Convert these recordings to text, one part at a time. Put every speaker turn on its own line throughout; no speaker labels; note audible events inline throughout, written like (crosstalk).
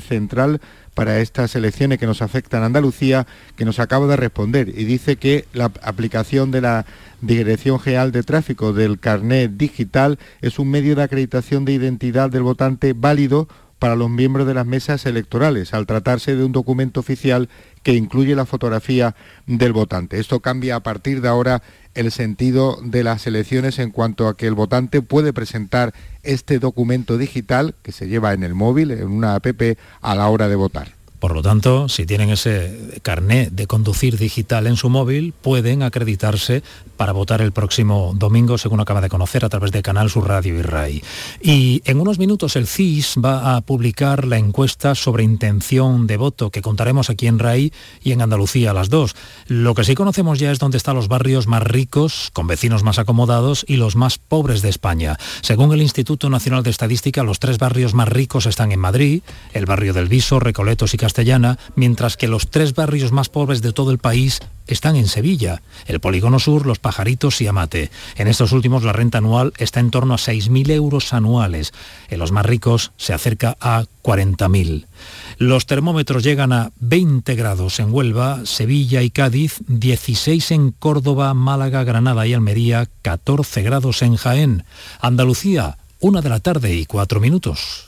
central para estas elecciones que nos afectan a Andalucía, que nos acaba de responder y dice que la aplicación de la Dirección General de Tráfico del carnet digital es un medio de acreditación de identidad del votante válido para los miembros de las mesas electorales, al tratarse de un documento oficial que incluye la fotografía del votante. Esto cambia a partir de ahora el sentido de las elecciones en cuanto a que el votante puede presentar este documento digital que se lleva en el móvil, en una app, a la hora de votar.
Por lo tanto, si tienen ese carné de conducir digital en su móvil, pueden acreditarse para votar el próximo domingo, según acaba de conocer a través de Canal Sur Radio y RAI. Y en unos minutos el CIS va a publicar la encuesta sobre intención de voto que contaremos aquí en RAI y en Andalucía las dos. Lo que sí conocemos ya es dónde están los barrios más ricos, con vecinos más acomodados y los más pobres de España. Según el Instituto Nacional de Estadística, los tres barrios más ricos están en Madrid, el barrio del Viso, Recoletos y Castellana, mientras que los tres barrios más pobres de todo el país están en Sevilla, el Polígono Sur, Los Pajaritos y Amate. En estos últimos la renta anual está en torno a 6.000 euros anuales. En los más ricos se acerca a 40.000. Los termómetros llegan a 20 grados en Huelva, Sevilla y Cádiz, 16 en Córdoba, Málaga, Granada y Almería, 14 grados en Jaén. Andalucía, una de la tarde y cuatro minutos.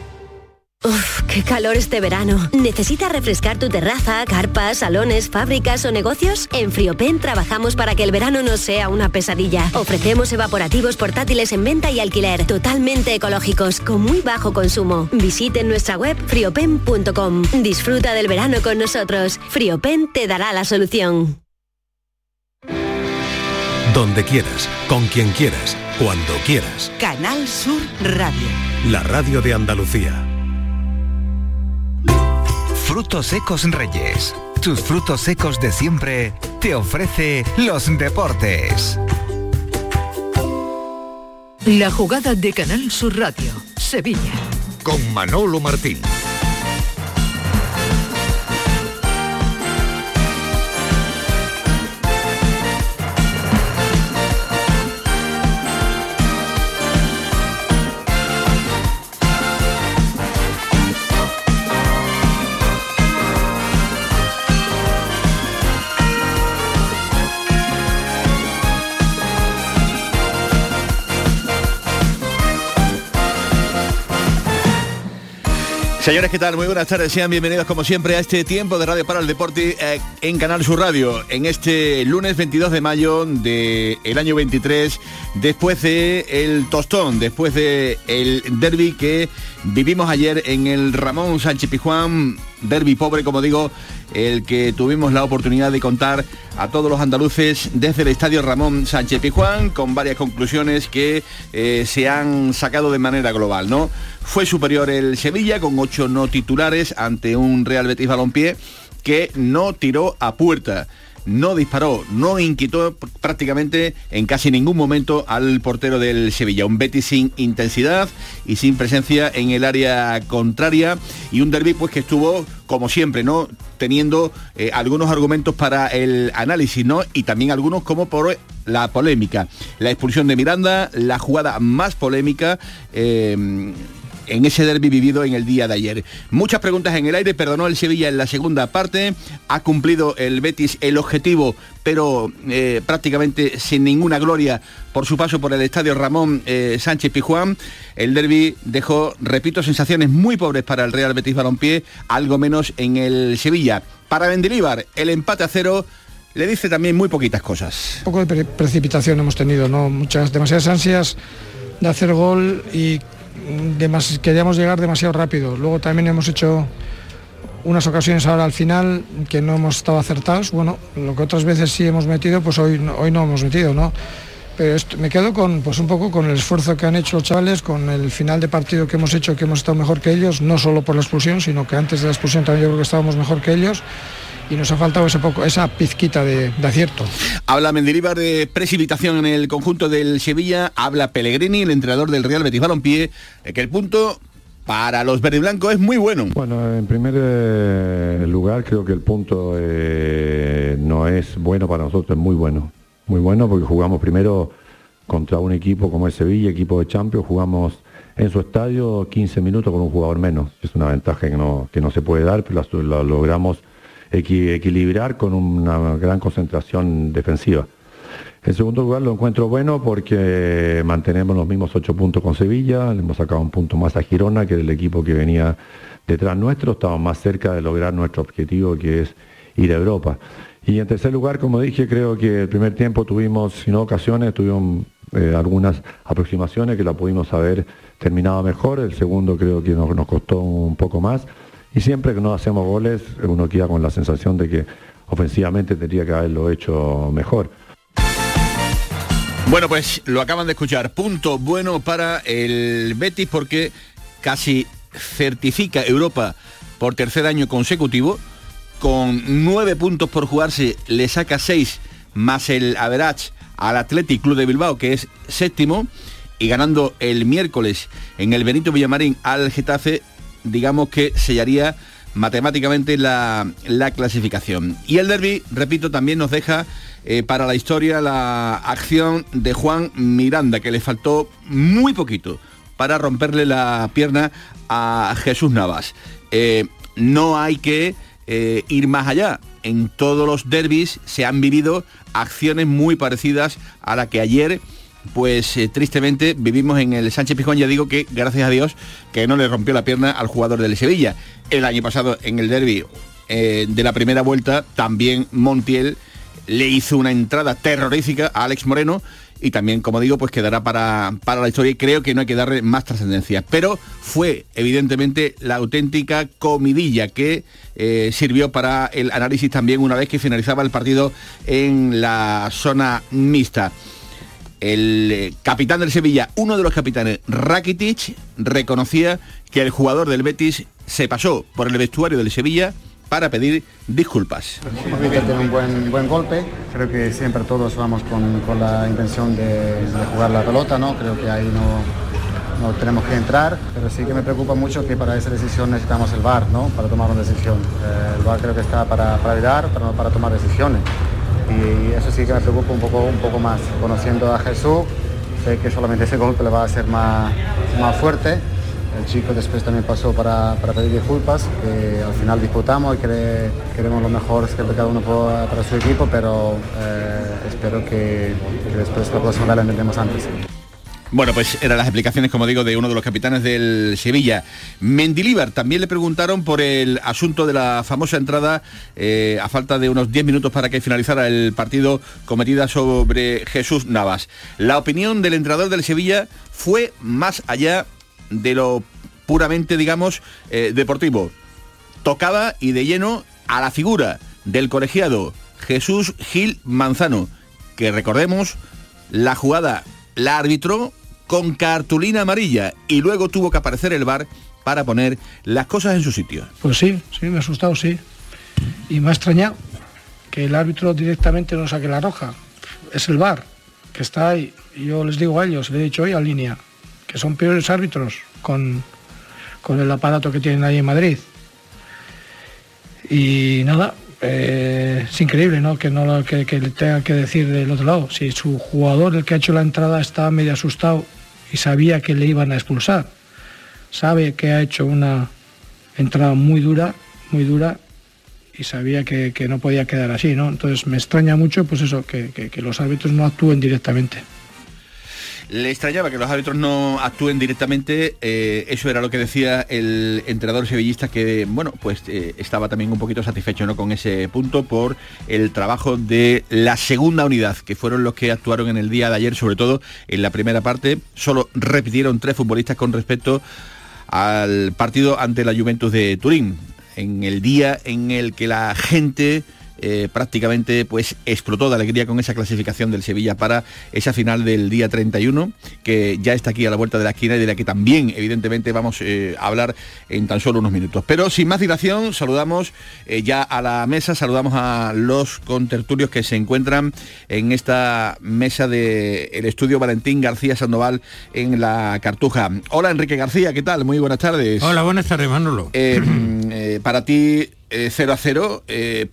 Uf, qué calor este verano. ¿Necesitas refrescar tu terraza, carpas, salones, fábricas o negocios? En Friopen trabajamos para que el verano no sea una pesadilla. Ofrecemos evaporativos portátiles en venta y alquiler, totalmente ecológicos, con muy bajo consumo. Visite nuestra web friopen.com. Disfruta del verano con nosotros. Friopen te dará la solución.
Donde quieras, con quien quieras, cuando quieras.
Canal Sur Radio.
La radio de Andalucía.
Frutos secos Reyes. Tus frutos secos de siempre te ofrece los deportes.
La jugada de Canal Sur Radio. Sevilla.
Con Manolo Martín.
Señores, ¿qué tal? Muy buenas tardes. Sean bienvenidos como siempre a este tiempo de Radio para el Deporte eh, en Canal Sur Radio. En este lunes 22 de mayo del año 23, después de el tostón, después de el derby que vivimos ayer en el Ramón Sánchez Pijuán, derby pobre, como digo, el que tuvimos la oportunidad de contar a todos los andaluces desde el Estadio Ramón Sánchez Pijuán, con varias conclusiones que eh, se han sacado de manera global, ¿no? Fue superior el Sevilla con ocho no titulares ante un Real Betis Balompié que no tiró a puerta no disparó, no inquietó prácticamente en casi ningún momento al portero del Sevilla. Un Betis sin intensidad y sin presencia en el área contraria y un derby pues que estuvo como siempre, ¿no? Teniendo eh, algunos argumentos para el análisis, ¿no? Y también algunos como por la polémica. La expulsión de Miranda, la jugada más polémica. Eh, en ese derby vivido en el día de ayer. Muchas preguntas en el aire, perdonó el Sevilla en la segunda parte, ha cumplido el Betis el objetivo, pero eh, prácticamente sin ninguna gloria por su paso por el estadio Ramón eh, Sánchez Pijuán. El derby dejó, repito, sensaciones muy pobres para el Real Betis Balompié, algo menos en el Sevilla. Para Mendilibar, el empate a cero le dice también muy poquitas cosas.
Un poco de precipitación hemos tenido, ¿no? Muchas, demasiadas ansias de hacer gol y queríamos llegar demasiado rápido. Luego también hemos hecho unas ocasiones ahora al final que no hemos estado acertados. Bueno, lo que otras veces sí hemos metido, pues hoy, hoy no hemos metido, ¿no? pero me quedo con pues un poco con el esfuerzo que han hecho los chavales, con el final de partido que hemos hecho, que hemos estado mejor que ellos, no solo por la expulsión, sino que antes de la expulsión también yo creo que estábamos mejor que ellos y nos ha faltado ese poco, esa pizquita de, acierto.
Habla Mendilibar de precipitación en el conjunto del Sevilla, habla Pellegrini, el entrenador del Real Betis Balompié, que el punto para los verde blancos es muy bueno.
Bueno, en primer eh, lugar creo que el punto eh, no es bueno para nosotros, es muy bueno. Muy bueno porque jugamos primero contra un equipo como el Sevilla, equipo de Champions, jugamos en su estadio 15 minutos con un jugador menos. Es una ventaja que no, que no se puede dar, pero lo logramos equilibrar con una gran concentración defensiva. En segundo lugar lo encuentro bueno porque mantenemos los mismos ocho puntos con Sevilla, le hemos sacado un punto más a Girona, que el equipo que venía detrás nuestro, estamos más cerca de lograr nuestro objetivo que es ir a Europa. Y en tercer lugar, como dije, creo que el primer tiempo tuvimos, sin ocasiones, tuvimos eh, algunas aproximaciones que la pudimos haber terminado mejor, el segundo creo que nos costó un poco más. Y siempre que no hacemos goles, uno queda con la sensación de que ofensivamente tendría que haberlo hecho mejor.
Bueno, pues lo acaban de escuchar. Punto bueno para el Betis porque casi certifica Europa por tercer año consecutivo. Con nueve puntos por jugarse, le saca seis más el average al Athletic Club de Bilbao, que es séptimo, y ganando el miércoles en el Benito Villamarín al Getafe, digamos que sellaría matemáticamente la, clasificación. Y el derby, repito, también nos deja eh, para la historia la acción de Juan Miranda, que le faltó muy poquito para romperle la pierna a Jesús Navas. Eh, no hay que eh, ir más allá. En todos los derbis se han vivido acciones muy parecidas a la que ayer pues eh, tristemente vivimos en el Sánchez Pijón, ya digo que gracias a Dios que no le rompió la pierna al jugador del Sevilla. El año pasado en el derby eh, de la primera vuelta también Montiel le hizo una entrada terrorífica a Alex Moreno y también, como digo, pues quedará para, para la historia y creo que no hay que darle más trascendencia. Pero fue evidentemente la auténtica comidilla que eh, sirvió para el análisis también una vez que finalizaba el partido en la zona mixta el eh, capitán del Sevilla, uno de los capitanes, Rakitic, reconocía que el jugador del Betis se pasó por el vestuario del Sevilla para pedir disculpas.
un buen, buen golpe, creo que siempre todos vamos con, la intención de, jugar la pelota, ¿no? creo que ahí no, no, tenemos que entrar, pero sí que me preocupa mucho que para esa decisión necesitamos el VAR, ¿no? para tomar una decisión. Eh, el VAR creo que está para, para ayudar, pero no para tomar decisiones y eso sí que me preocupa un poco, un poco más. Conociendo a Jesús, sé que solamente ese golpe le va a ser más, más fuerte. El chico después también pasó para, pedir disculpas, que al final disputamos y que queremos lo mejor que cada uno para su equipo, pero eh, espero que, que, después la próxima la entendemos antes.
Bueno, pues eran las explicaciones, como digo, de uno de los capitanes del Sevilla. Mendilíbar también le preguntaron por el asunto de la famosa entrada eh, a falta de unos 10 minutos para que finalizara el partido cometida sobre Jesús Navas. La opinión del entrenador del Sevilla fue más allá de lo puramente, digamos, eh, deportivo. Tocaba y de lleno a la figura del colegiado Jesús Gil Manzano, que recordemos, la jugada la árbitro con cartulina amarilla y luego tuvo que aparecer el bar para poner las cosas en su sitio.
Pues sí, sí, me ha asustado, sí. Y me ha extrañado que el árbitro directamente no saque la roja. Es el bar que está ahí. Yo les digo a ellos, le he dicho hoy a línea, que son peores árbitros con, con el aparato que tienen ahí en Madrid. Y nada, eh, es increíble ¿no? Que, no que, que le tenga que decir del otro lado. Si su jugador, el que ha hecho la entrada, estaba medio asustado y sabía que le iban a expulsar. Sabe que ha hecho una entrada muy dura, muy dura, y sabía que, no podía quedar así, ¿no? Entonces me extraña mucho, pues eso, que los árbitros no actúen directamente.
Le extrañaba que los árbitros no actúen directamente, eh, eso era lo que decía el entrenador sevillista que, bueno, pues eh, estaba también un poquito satisfecho ¿no? con ese punto por el trabajo de la segunda unidad, que fueron los que actuaron en el día de ayer, sobre todo en la primera parte, solo repitieron tres futbolistas con respecto al partido ante la Juventus de Turín, en el día en el que la gente eh, prácticamente pues explotó de alegría con esa clasificación del Sevilla para esa final del día 31, que ya está aquí a la vuelta de la esquina y de la que también evidentemente vamos eh, a hablar en tan solo unos minutos. Pero sin más dilación, saludamos eh, ya a la mesa, saludamos a los contertulios que se encuentran en esta mesa del el estudio Valentín García Sandoval en la Cartuja. Hola Enrique García, ¿qué tal? Muy buenas tardes.
Hola, buenas tardes, Manolo. (clears throat)
para ti 0 a 0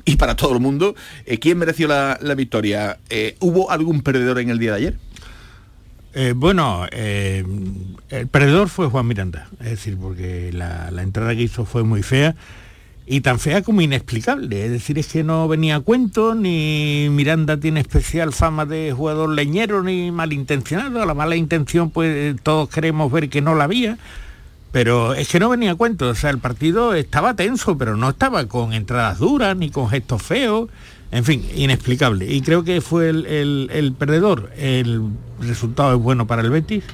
y para todo el mundo. ¿Quién mereció la, victoria? ¿Hubo algún perdedor en el día de ayer?
bueno, el perdedor fue Juan Miranda, es decir, porque la, la, entrada que hizo fue muy fea y tan fea como inexplicable. Es decir, es que no venía a cuento, ni Miranda tiene especial fama de jugador leñero ni malintencionado. La mala intención, pues todos queremos ver que no la había pero es que no venía a cuento, o sea, el partido estaba tenso, pero no estaba con entradas duras ni con gestos feos, en fin, inexplicable. Y creo que fue el, perdedor. El resultado es bueno para el Betis,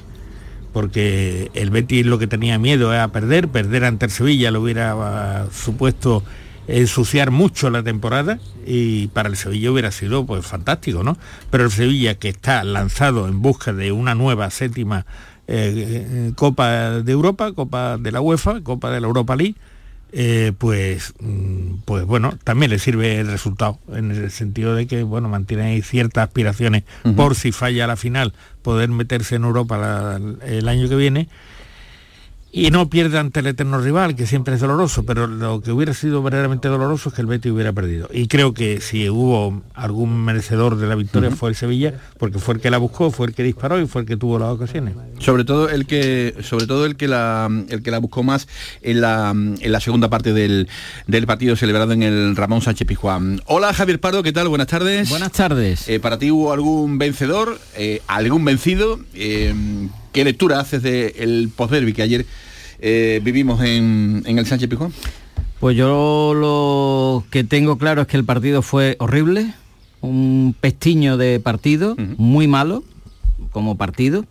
porque el Betis lo que tenía miedo era perder, perder ante el Sevilla lo hubiera ah, supuesto ensuciar mucho la temporada y para el Sevilla hubiera sido pues fantástico, ¿no? Pero el Sevilla que está lanzado en busca de una nueva séptima eh, Copa de Europa, Copa de la UEFA, Copa de la Europa League, eh, pues, mm, pues bueno, también le sirve el resultado, en el sentido de que bueno, mantiene ciertas aspiraciones. Por si falla la final, poder meterse en Europa el año que viene y no pierde ante el eterno rival, que siempre es doloroso, pero lo que hubiera sido verdaderamente doloroso es que el Betis hubiera perdido. Y creo que si hubo algún merecedor de la victoria fue el Sevilla, porque fue el que la buscó, fue el que disparó y fue el que tuvo las ocasiones.
Sobre todo el que, sobre todo el que la, el que la buscó más en la, en la segunda parte del, partido celebrado en el Ramón Sánchez Pijuán. Hola Javier Pardo, ¿qué tal? Buenas tardes.
Buenas tardes.
Eh, ¿Para ti hubo algún vencedor, eh, algún vencido? Eh, ¿Qué lectura haces del el postderby que ayer eh, vivimos en, el Sánchez Pijón?
Pues yo lo que tengo claro es que el partido fue horrible, un pestiño de partido, muy malo como partido,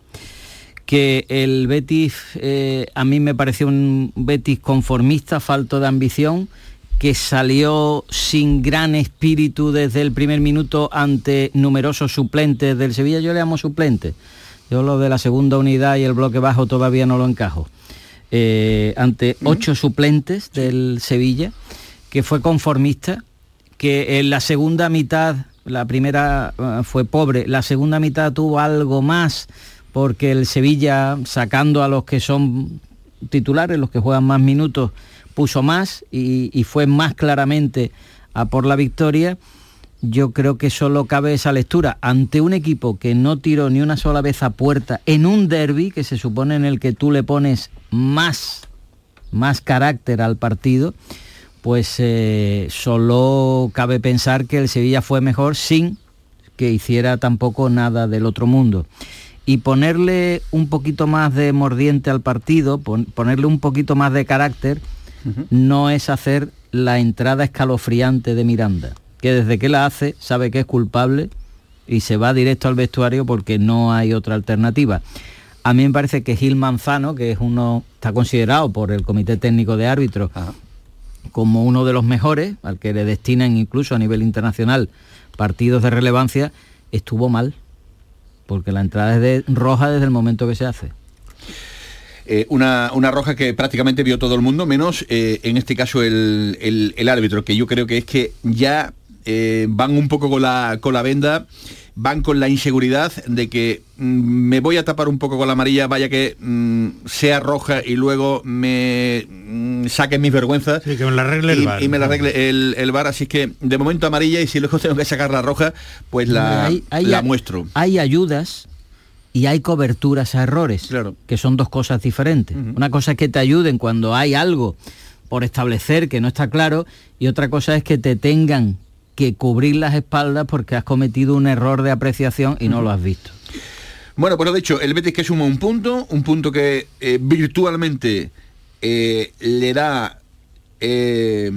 que el Betis eh, a mí me pareció un Betis conformista, falto de ambición, que salió sin gran espíritu desde el primer minuto ante numerosos suplentes del Sevilla, yo le llamo suplentes. Yo lo de la segunda unidad y el bloque bajo todavía no lo encajo. Eh, ante ocho suplentes del Sevilla, que fue conformista, que en la segunda mitad, la primera eh, fue pobre, la segunda mitad tuvo algo más, porque el Sevilla, sacando a los que son titulares, los que juegan más minutos, puso más y, y fue más claramente a por la victoria yo creo que solo cabe esa lectura. Ante un equipo que no tiró ni una sola vez a puerta en un derby que se supone en el que tú le pones más, más carácter al partido, pues eh, solo cabe pensar que el Sevilla fue mejor sin que hiciera tampoco nada del otro mundo. Y ponerle un poquito más de mordiente al partido, ponerle un poquito más de carácter, no es hacer la entrada escalofriante de Miranda que desde que la hace sabe que es culpable y se va directo al vestuario porque no hay otra alternativa. A mí me parece que Gil Manzano, que es uno, está considerado por el Comité Técnico de Árbitros como uno de los mejores, al que le destinan incluso a nivel internacional partidos de relevancia, estuvo mal, porque la entrada es de roja desde el momento que se hace.
Eh, una, roja que prácticamente vio todo el mundo, menos eh, en este caso el, el, árbitro, que yo creo que es que ya eh, van un poco con la, con la venda, van con la inseguridad de que mm, me voy a tapar un poco con la amarilla, vaya que mm, sea roja y luego me mm, saquen mis vergüenzas.
que me la arregle
el
bar.
Y me la arregle el, bar, así que de momento amarilla y si luego (laughs) tengo que sacar la roja, pues la, la muestro.
Hay ayudas y hay coberturas a errores, que son dos cosas diferentes. Una cosa es que te ayuden cuando hay algo por establecer que no está claro y otra cosa es que te tengan que cubrir las espaldas porque has cometido un error de apreciación y no lo has visto.
Bueno, pues lo dicho, el Betis que suma un punto, un punto que eh, virtualmente eh, le da, eh,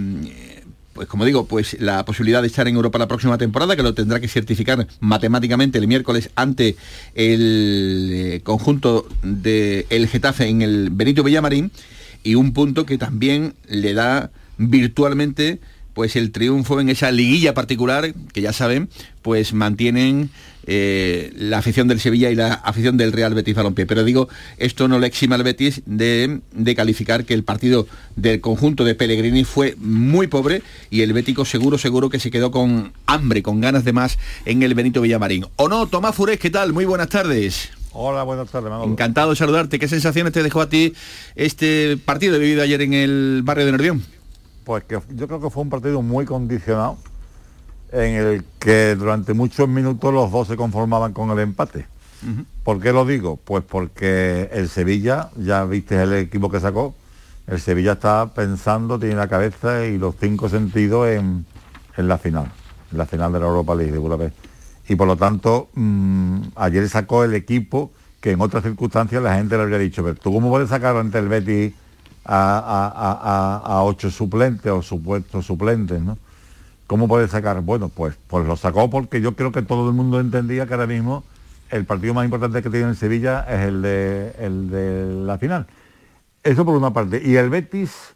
pues como digo, pues la posibilidad de estar en Europa la próxima temporada, que lo tendrá que certificar matemáticamente el miércoles ante el conjunto del el Getafe en el Benito Villamarín, y un punto que también le da virtualmente pues el triunfo en esa liguilla particular, que ya saben, pues mantienen eh, la afición del Sevilla y la afición del Real Betis Balompié. Pero digo, esto no le exima al Betis de, de, calificar que el partido del conjunto de Pellegrini fue muy pobre y el Bético seguro, seguro que se quedó con hambre, con ganas de más en el Benito Villamarín. ¿O no? Tomás Furés, ¿qué tal? Muy buenas tardes.
Hola, buenas tardes. Manolo.
Encantado de saludarte. ¿Qué sensaciones te dejó a ti este partido vivido ayer en el barrio de Nervión?
Pues que yo creo que fue un partido muy condicionado en el que durante muchos minutos los dos se conformaban con el empate. Uh -huh. ¿Por qué lo digo? Pues porque el Sevilla, ya viste el equipo que sacó, el Sevilla está pensando, tiene la cabeza y los cinco sentidos en, en la final, en la final de la Europa League de Budapest. Y por lo tanto, mmm, ayer sacó el equipo que en otras circunstancias la gente le habría dicho, pero tú cómo puedes sacar ante el Betis a, ocho suplentes o supuestos suplentes, ¿no? ¿Cómo puede sacar? Bueno, pues, pues lo sacó porque yo creo que todo el mundo entendía que ahora mismo el partido más importante que tiene en Sevilla es el de, el de la final. Eso por una parte. Y el Betis,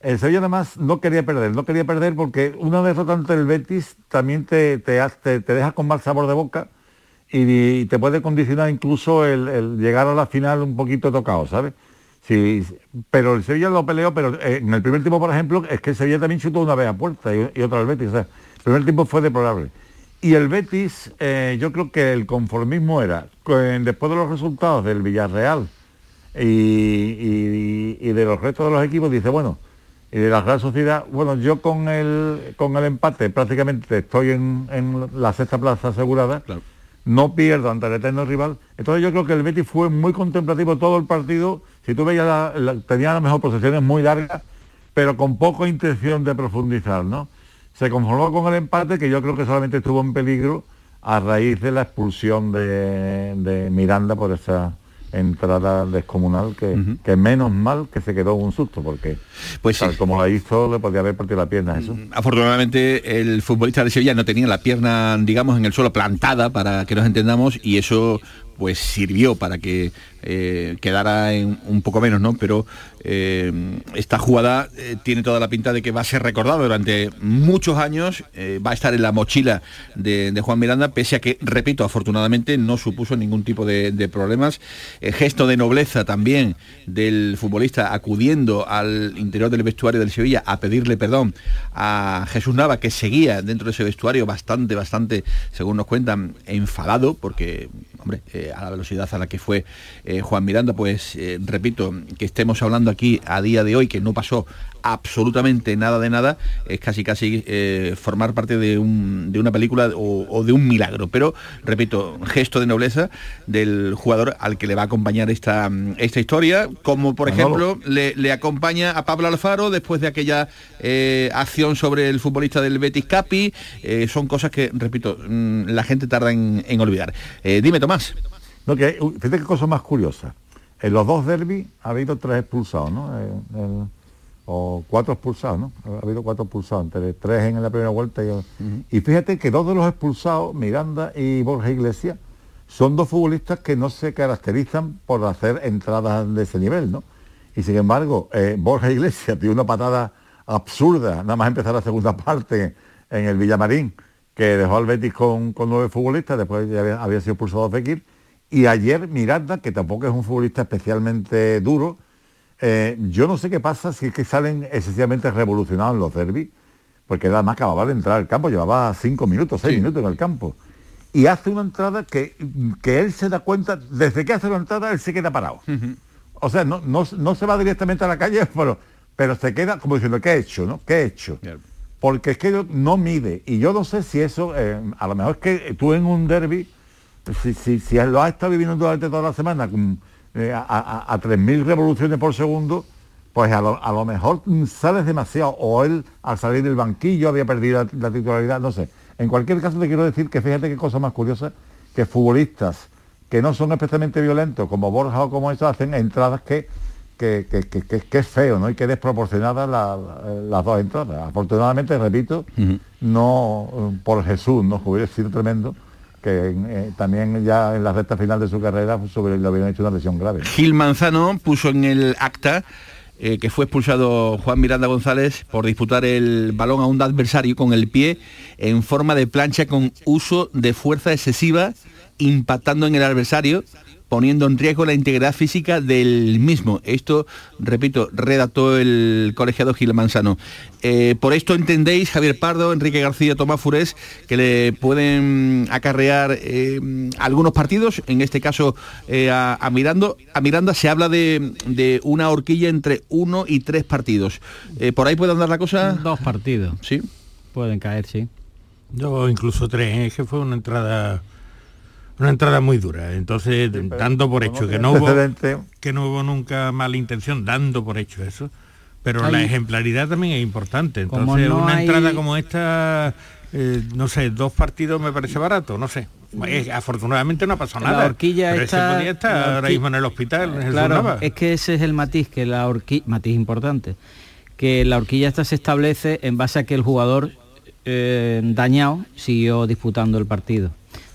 el Sevilla además no quería perder, no quería perder porque una derrota ante el Betis también te, te, te, te deja con mal sabor de boca y, y te puede condicionar incluso el, el, llegar a la final un poquito tocado, ¿sabes? Sí, pero el Sevilla lo peleó, pero en el primer tiempo, por ejemplo, es que el Sevilla también chutó una vez a puerta y, y otra al Betis. O sea, el primer tiempo fue deplorable. Y el Betis, eh, yo creo que el conformismo era, después de los resultados del Villarreal y, y, y, de los restos de los equipos, dice, bueno, y de la Real Sociedad, bueno, yo con el, con el empate prácticamente estoy en, en la sexta plaza asegurada. Claro no pierdo ante el eterno rival. Entonces yo creo que el Betis fue muy contemplativo todo el partido. Si tú veías, la, la, tenía a lo mejor posesiones muy largas, pero con poca intención de profundizar, ¿no? Se conformó con el empate, que yo creo que solamente estuvo en peligro a raíz de la expulsión de, de Miranda por esa entrada descomunal que, uh -huh. que, menos mal que se quedó un susto porque
pues
tal
sí.
como la hizo le podía haber partido la pierna eso
afortunadamente el futbolista de Sevilla no tenía la pierna digamos en el suelo plantada para que nos entendamos y eso pues sirvió para que eh, quedara en un poco menos, ¿no? Pero eh, esta jugada eh, tiene toda la pinta de que va a ser recordada durante muchos años, eh, va a estar en la mochila de, Juan Miranda, pese a que, repito, afortunadamente no supuso ningún tipo de, problemas. El gesto de nobleza también del futbolista acudiendo al interior del vestuario del Sevilla a pedirle perdón a Jesús Nava, que seguía dentro de ese vestuario bastante, bastante, según nos cuentan, enfadado, porque, hombre, a la velocidad a la que fue eh, Juan Miranda, pues eh, repito, que estemos hablando aquí a día de hoy, que no pasó absolutamente nada de nada, es casi casi eh, formar parte de, un, de, una película o, o, de un milagro. Pero, repito, gesto de nobleza del jugador al que le va a acompañar esta, esta historia, como por ejemplo le, le, acompaña a Pablo Alfaro después de aquella acción sobre el futbolista del Betis Capi. Son cosas que, repito, mm, la gente tarda en, en olvidar. dime, Tomás.
No, que, fíjate qué cosa más curiosa. En los dos derbis ha habido tres expulsados, ¿no? El, el, o cuatro expulsados, ¿no? Ha habido cuatro expulsados, entre tres en la primera vuelta y... Uh -huh. Y fíjate que dos de los expulsados, Miranda y Borja Iglesias, son dos futbolistas que no se caracterizan por hacer entradas de ese nivel, ¿no? Y sin embargo, eh, Borja Iglesias dio una patada absurda, nada más empezar la segunda parte en el Villamarín, que dejó al Betis con, con nueve futbolistas, después ya había, había sido expulsado Fekir, y ayer Miranda, que tampoco es un futbolista especialmente duro, eh, yo no sé qué pasa si es que salen excesivamente revolucionados en los derbis, porque además acababa de entrar al campo, llevaba cinco minutos, seis sí. minutos en el campo. Y hace una entrada que, que él se da cuenta, desde que hace la entrada, él se queda parado. Uh -huh. O sea, no, no, no, se va directamente a la calle, (laughs) pero, pero se queda como diciendo, ¿qué he hecho? ¿no? ¿Qué he hecho? Yeah. Porque es que no mide. Y yo no sé si eso, eh, a lo mejor es que tú en un derby, si, si, si lo has estado viviendo durante toda la semana, con, eh, a, a, a 3.000 revoluciones por segundo, pues a lo, a lo, mejor sales demasiado, o él al salir del banquillo había perdido la, la, titularidad, no sé. En cualquier caso te quiero decir que fíjate qué cosa más curiosa, que futbolistas que no son especialmente violentos, como Borja o como eso, hacen entradas que, que, que, que, que es feo, ¿no? Y que desproporcionadas la, la, las dos entradas. Afortunadamente, repito, uh -huh. no por Jesús, ¿no? Hubiera sido tremendo que eh, también ya en la recta final de su carrera le habían hecho una lesión grave.
Gil Manzano puso en el acta eh, que fue expulsado Juan Miranda González por disputar el balón a un adversario con el pie en forma de plancha con uso de fuerza excesiva, impactando en el adversario poniendo en riesgo la integridad física del mismo. Esto, repito, redactó el colegiado Gil Manzano. Eh, por esto entendéis, Javier Pardo, Enrique García, Tomás Furés, que le pueden acarrear eh, algunos partidos, en este caso eh, a, Mirando, a Miranda se habla de, una horquilla entre uno y tres partidos. ¿Por ahí puede andar la cosa?
Dos partidos.
Sí.
Pueden caer, sí.
Yo incluso tres, es que fue una entrada una entrada muy dura. Entonces, dando por hecho que no, hubo, que no hubo nunca mala intención, dando por hecho eso. Pero la ejemplaridad también es importante. Entonces, una entrada como esta, eh, no sé, dos partidos me parece barato, no sé. afortunadamente no ha pasado nada.
La horquilla está,
ahora mismo en el hospital.
claro, es que ese es el matiz, que la horquilla, matiz importante, que la horquilla esta se establece en base a que el jugador eh, dañado siguió disputando el partido.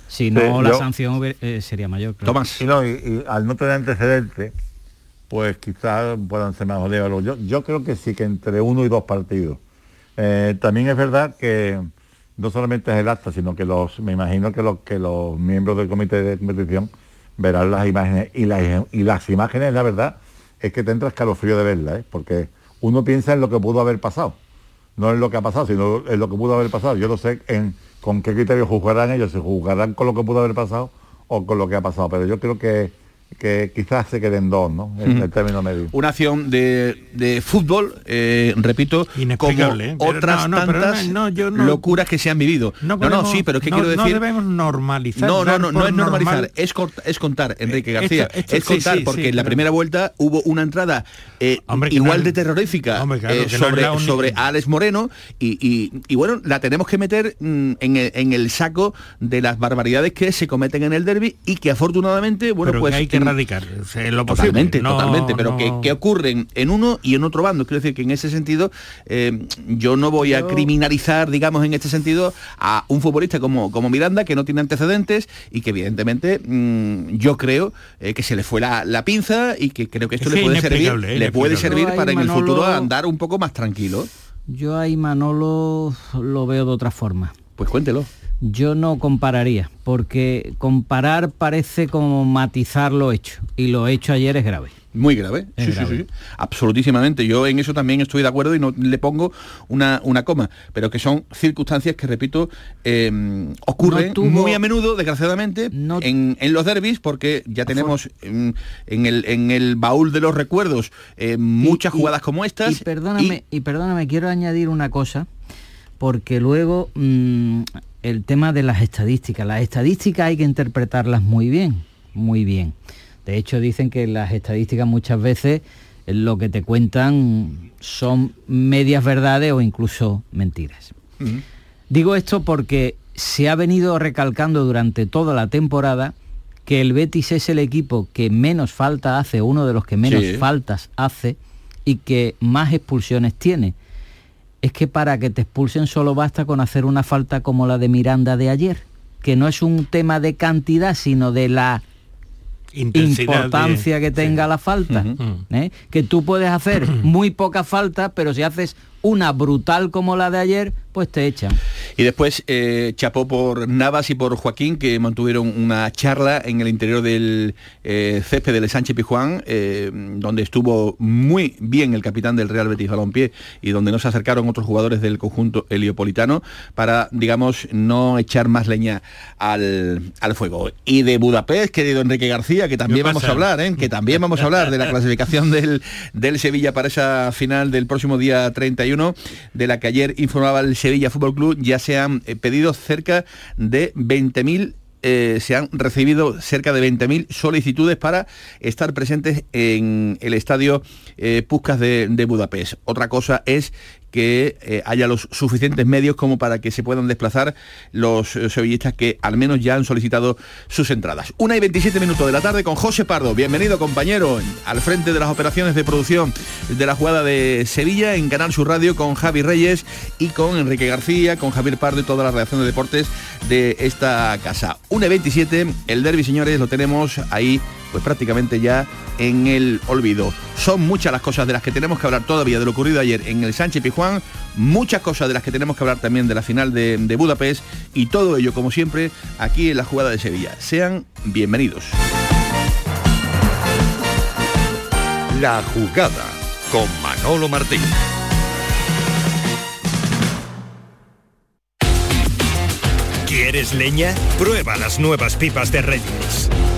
Si no, la sanción eh, sería mayor.
Tomás. Y, no, y, al no tener antecedentes, pues quizás puedan ser más jodidos. Yo, yo creo que sí, que entre uno y dos partidos. Eh, también es verdad que no solamente es el acta, sino que los, me imagino que los, que los miembros del comité de competición verán las imágenes y las, y las imágenes, la verdad, es que te entra escalofrío de verlas, ¿eh? porque uno piensa en lo que pudo haber pasado, no en lo que ha pasado, sino en lo que pudo haber pasado. Yo lo sé en con qué criterio juzgarán ellos, si juzgarán con lo que pudo haber pasado o con lo que ha pasado. Pero yo creo que que quizás se queden dos, ¿no? En el término medio.
Una acción de, fútbol, eh, repito, como ¿eh? otras tantas locuras que se han vivido. No, no, sí, pero es que quiero decir... No
debemos normalizar.
No, no, no, no es normalizar, es, es contar, Enrique García. es contar, porque en la primera vuelta hubo una entrada eh, igual de terrorífica sobre, sobre Alex Moreno y, bueno, la tenemos que meter mm, en, el, en, el, saco de las barbaridades que se cometen en el derby y que afortunadamente, bueno, pues
erradicar, lo
Totalmente, totalmente, pero que, ocurren en uno y en otro bando. Quiero decir que en ese sentido eh, yo no voy a criminalizar, digamos, en este sentido, a un futbolista como, como Miranda, que no tiene antecedentes y que evidentemente mm, yo creo eh, que se le fue la, pinza y que creo que esto le puede servir, le puede servir para en el futuro andar un poco más tranquilo.
Yo ahí Manolo lo veo de otra forma.
Pues cuéntelo.
Yo no compararía, porque comparar parece como matizar lo hecho, y lo hecho ayer es grave.
Muy grave, sí, sí, sí, absolutísimamente. Yo en eso también estoy de acuerdo y no le pongo una, una coma, pero que son circunstancias que, repito, em, ocurren muy a menudo, desgraciadamente, en, los derbis, porque ya tenemos en, el, en el baúl de los recuerdos eh, muchas jugadas como estas.
Y perdóname, y... perdóname, quiero añadir una cosa, porque luego mm, el tema de las estadísticas. Las estadísticas hay que interpretarlas muy bien, muy bien. De hecho, dicen que las estadísticas muchas veces eh, lo que te cuentan son medias verdades o incluso mentiras. Digo esto porque se ha venido recalcando durante toda la temporada que el Betis es el equipo que menos falta hace, uno de los que menos faltas hace y que más expulsiones tiene es que para que te expulsen solo basta con hacer una falta como la de Miranda de ayer, que no es un tema de cantidad, sino de la importancia que tenga la falta. ¿eh? Que tú puedes hacer muy poca falta, pero si haces una brutal como la de ayer, pues te echan.
Y después eh, chapó por Navas y por Joaquín, que mantuvieron una charla en el interior del eh, césped del Sánchez Pijuán, eh, donde estuvo muy bien el capitán del Real Betis Balompié y donde no se acercaron otros jugadores del conjunto heliopolitano para, digamos, no echar más leña al, fuego. Y de Budapest, querido Enrique García, que también vamos a hablar, ¿eh? que también vamos a hablar de la (laughs) clasificación del, del Sevilla para esa final del próximo día 31 de la que ayer informaba el Sevilla Fútbol Club, ya se han eh, pedido cerca de 20.000 eh, se han recibido cerca de 20.000 solicitudes para estar presentes en el estadio eh, de, Budapest. Otra cosa es que eh, haya los suficientes medios como para que se puedan desplazar los eh, sevillistas que al menos ya han solicitado sus entradas. Una y 27 minutos de la tarde con José Pardo. Bienvenido compañero al frente de las operaciones de producción de la jugada de Sevilla en Canal Sur Radio con Javi Reyes y con Enrique García, con Javier Pardo y toda la redacción de deportes de esta casa. Una y 27, el derby señores lo tenemos ahí pues prácticamente ya en el olvido. Son muchas las cosas de las que tenemos que hablar todavía de lo ocurrido ayer en el Sánchez Pijuán, muchas cosas de las que tenemos que hablar también de la final de, Budapest y todo ello, como siempre, aquí en la jugada de Sevilla. Sean bienvenidos.
La jugada con Manolo Martín.
¿Quieres leña? Prueba las nuevas pipas de Reyes.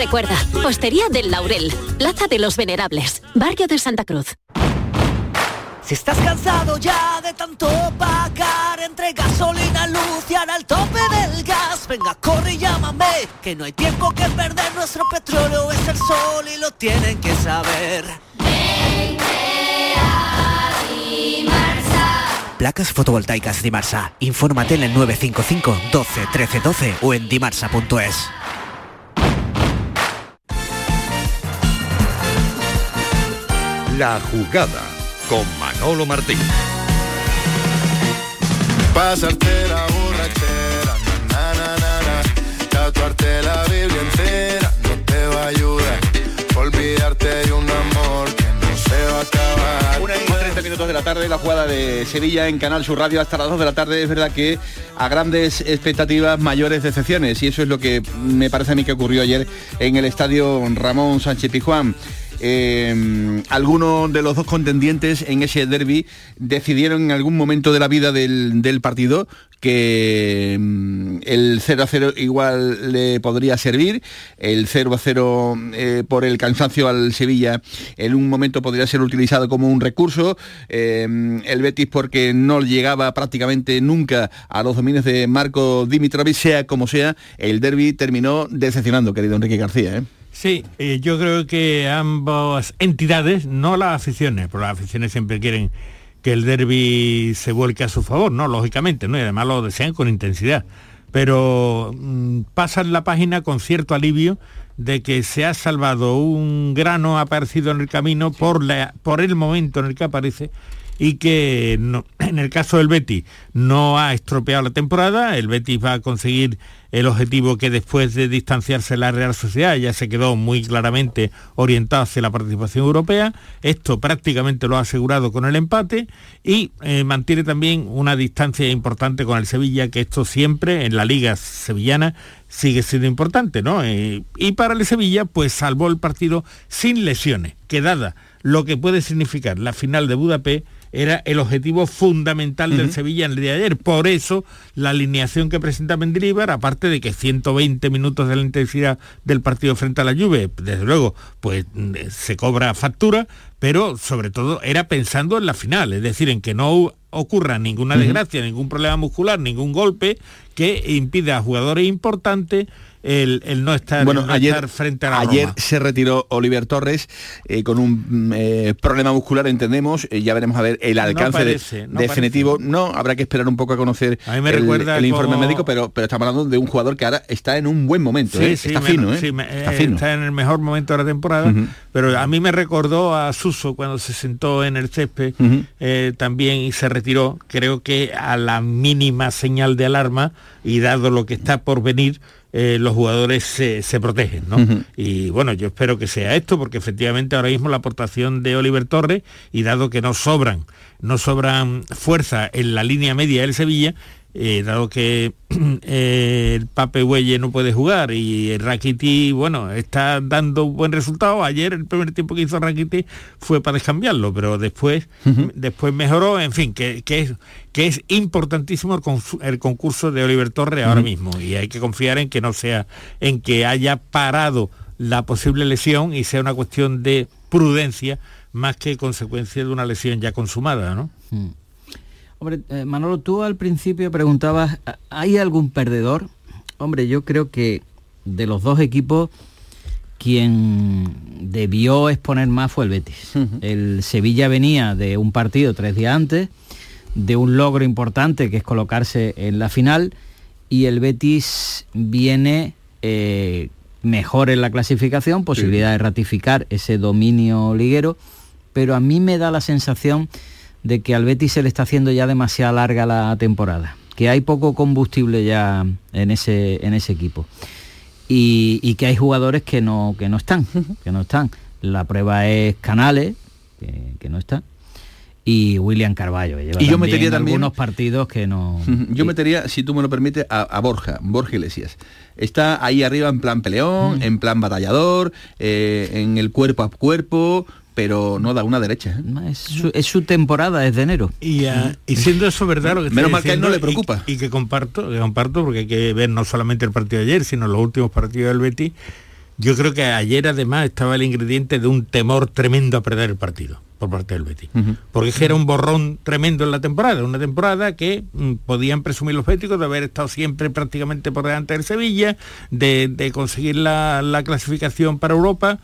Recuerda, Postería del Laurel, Plaza de los Venerables, Barrio de Santa Cruz.
Si estás cansado ya de tanto pagar entre gasolina, luz y ahora el tope del gas, venga, corre y llámame, que no hay tiempo que perder, nuestro petróleo es el sol y lo tienen que saber.
Placas fotovoltaicas Dimarsa. Infórmate en el 955 12 13 12 o en dimarsa.es.
La jugada con Manolo Martín.
Pasarte la borrachera, na, na, na, na. tatuarte la Biblia entera no te va a ayudar. Olvidarte de un amor que no se va a acabar.
Una y 30 minutos de la tarde, la jugada de Sevilla en Canal Sur Radio hasta las 2 de la tarde. Es verdad que a grandes expectativas, mayores decepciones. Y eso es lo que me parece a mí que ocurrió ayer en el estadio Ramón Sánchez Pijuán. Eh, algunos de los dos contendientes en ese derby decidieron en algún momento de la vida del, partido que mm, el 0 a 0 igual le podría servir, el 0 a 0 eh, por el cansancio al Sevilla en un momento podría ser utilizado como un recurso, eh, el Betis porque no llegaba prácticamente nunca a los dominios de Marco Dimitrovic, sea como sea, el derby terminó decepcionando, querido Enrique García.
Sí, eh, yo creo que ambas entidades, no las aficiones, porque las aficiones siempre quieren que el derby se vuelque a su favor, ¿no? Lógicamente, ¿no? Y además lo desean con intensidad. Pero mm, pasan la página con cierto alivio de que se ha salvado un grano aparecido en el camino por, la, por el momento en el que aparece y que (clears throat) en el caso del Betis no ha estropeado la temporada, el Betis va a conseguir el objetivo que después de distanciarse la Real Sociedad ya se quedó muy claramente orientado hacia la participación europea, esto prácticamente lo ha asegurado con el empate y eh, mantiene también una distancia importante con el Sevilla, que esto siempre en la liga sevillana sigue siendo importante, ¿no? Eh, y para el Sevilla, pues salvó el partido sin lesiones, que dada lo que puede significar la final de Budapest, era el objetivo fundamental del Sevilla en el día de ayer. Por eso, la alineación que presenta Mendilibar, aparte de que 120 minutos de la intensidad del partido frente a la Juve, desde luego, pues mm, se cobra factura, pero sobre todo era pensando en la final, es decir, en que no ocurra ninguna desgracia, ningún problema muscular, ningún golpe que impida a jugadores importantes el, el no estar,
Bueno,
el no
ayer,
estar frente a la
ayer
Roma.
se retiró Oliver Torres eh, con un mm, eh, problema muscular, entendemos. Eh, ya veremos a ver el alcance de-
parece, no
definitivo. No, habrá que esperar un poco a conocer
A mí me
el,
recuerda
el informe
como-
médico, pero, pero estamos hablando de un jugador que ahora está en un buen momento.
Sí, sí,
está
me-
fino,
sí, me-
está fino.
está en el mejor momento de la temporada, pero a mí me recordó a Suso cuando se sentó en el césped también y se retiró. Creo que a la mínima señal de alarma y dado lo que está por venir, eh, los jugadores se, se protegen, ¿no? Y bueno, yo espero que sea esto, porque efectivamente ahora mismo la aportación de Oliver Torres, y dado que no sobran, no sobran fuerza en la línea media del Sevilla, eh, dado que (clears throat) eh, el Pape Huelle no puede jugar y el Rakiti, bueno, está dando buen resultado. Ayer el primer tiempo que hizo Rakiti fue para descambiarlo, pero después, después mejoró, en fin, que, que es que es importantísimo el, el concurso de Oliver Torres ahora mismo. Y hay que confiar en que no sea, en que haya parado la posible lesión y sea una cuestión de prudencia más que consecuencia de una lesión ya consumada, ¿no?
Hombre, eh, Manolo, tú al principio preguntabas, ¿hay algún perdedor? Hombre, yo creo que de los dos equipos, quien debió exponer más fue el Betis. El Sevilla venía de un partido tres días antes, de un logro importante que es colocarse en la final, y el Betis viene eh, mejor en la clasificación, posibilidad de ratificar ese dominio liguero, pero a mí me da la sensación de que al Betis se le está haciendo ya demasiado larga la temporada, que hay poco combustible ya en ese, en ese equipo. Y, y que hay jugadores que no, que no están, que no están. La prueba es Canales, que, que no está, y William Carballo, que lleva
Y yo
también
metería también-
algunos partidos que no... (laughs)
Yo metería, si tú me lo permites, a, a Borja, Borja Iglesias. Está ahí arriba en plan peleón, en plan batallador, eh, en el cuerpo a cuerpo, pero no da una derecha. ¿eh?
Es su, es su temporada, es de enero.
Y, ah, y siendo eso verdad lo que
Menos mal que a él no
diciendo
le
y-
preocupa.
Y, que comparto, que comparto porque hay que ver no solamente el partido de ayer, sino los últimos partidos del Betis. Yo creo que ayer además estaba el ingrediente de un temor tremendo a perder el partido por parte del Betis. Porque es que era un borrón tremendo en la temporada, una temporada que mm, podían presumir los béticos de haber estado siempre prácticamente por delante del Sevilla, de, de conseguir la, la clasificación para Europa.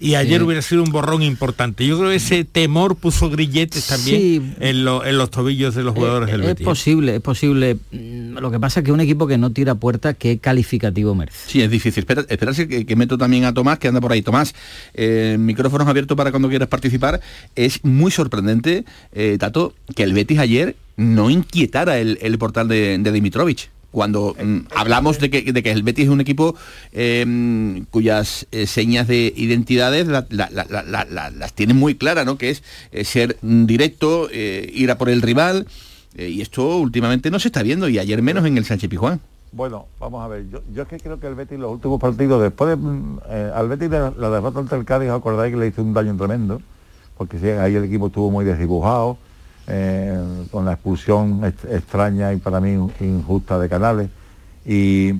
Y ayer
Sí.
hubiera sido un borrón importante. Yo creo que ese temor puso grilletes también
Sí.
en, lo- en los tobillos de los jugadores del
es
Betis.
posible, es posible. Mm, Lo que pasa es que un equipo que no tira puerta, ¿qué calificativo merece?
Sí, es difícil. Espera, esperarse que, que meto también a Tomás, que anda por ahí. Tomás, eh, micrófonos abiertos para cuando quieras participar. Es muy sorprendente, eh, Tato, que el Betis ayer no inquietara el, el portal de, de Dimitrovich. Cuando mm, hablamos de que, el Betis es un equipo mm, cuyas eh, señas de identidades la- la- la- la- la- la- las tiene muy claras, ¿no? Que es eh, ser directo, eh, ir a por el rival. y esto últimamente no se está viendo, y ayer menos en el Sánchez Pijuán.
Bueno, vamos a ver, yo, es que creo que el Betis los últimos partidos, después de mm, al Betis la derrota ante el Cádiz, acordáis que le hizo un daño tremendo, porque ahí el equipo estuvo muy desdibujado, eh, con la expulsión ex- extraña y para mí injusta de Canales. Y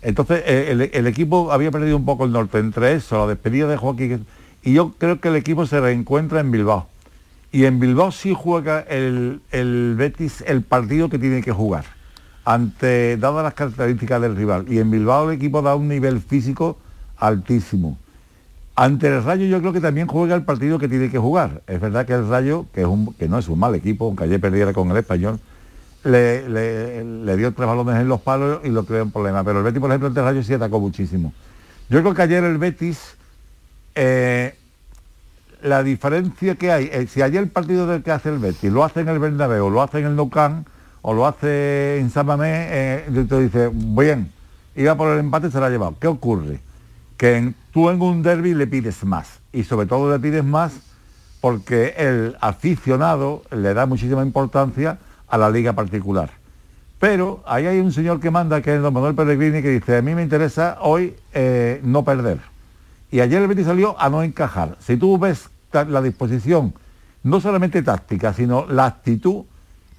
entonces eh, el, el equipo había perdido un poco el norte entre eso, la despedida de Joaquín, y yo creo que el equipo se reencuentra en Bilbao. Y en Bilbao sí juega el, el Betis el partido que tiene que jugar, ante dadas las características del rival. Y en Bilbao el equipo da un nivel físico altísimo. Ante el Rayo yo creo que también juega el partido que tiene que jugar. Es verdad que el Rayo, que, es un- que no es un mal equipo, aunque ayer perdiera con el español, le, dio tres balones en los palos y lo creó un problema. Pero el Betis, por ejemplo, ante el Rayo sí atacó muchísimo. Yo creo que ayer el Betis, eh, la diferencia que hay, eh, si ayer el partido del que hace el Betis lo hace en el Bernabéu, lo hace en el Nou o lo hace en San Mamés, eh, tú dices, bien, iba por el empate, se lo ha llevado. ¿Qué ocurre? Que tú en un derby le pides más y sobre todo le pides más porque el aficionado le da muchísima importancia a la liga particular. Pero ahí hay un señor que manda, que es don Manuel Pellegrini, que dice, a mí me interesa hoy eh, no perder. Y ayer el Betis salió a no encajar. Si tú ves la disposición, no solamente táctica, sino la actitud,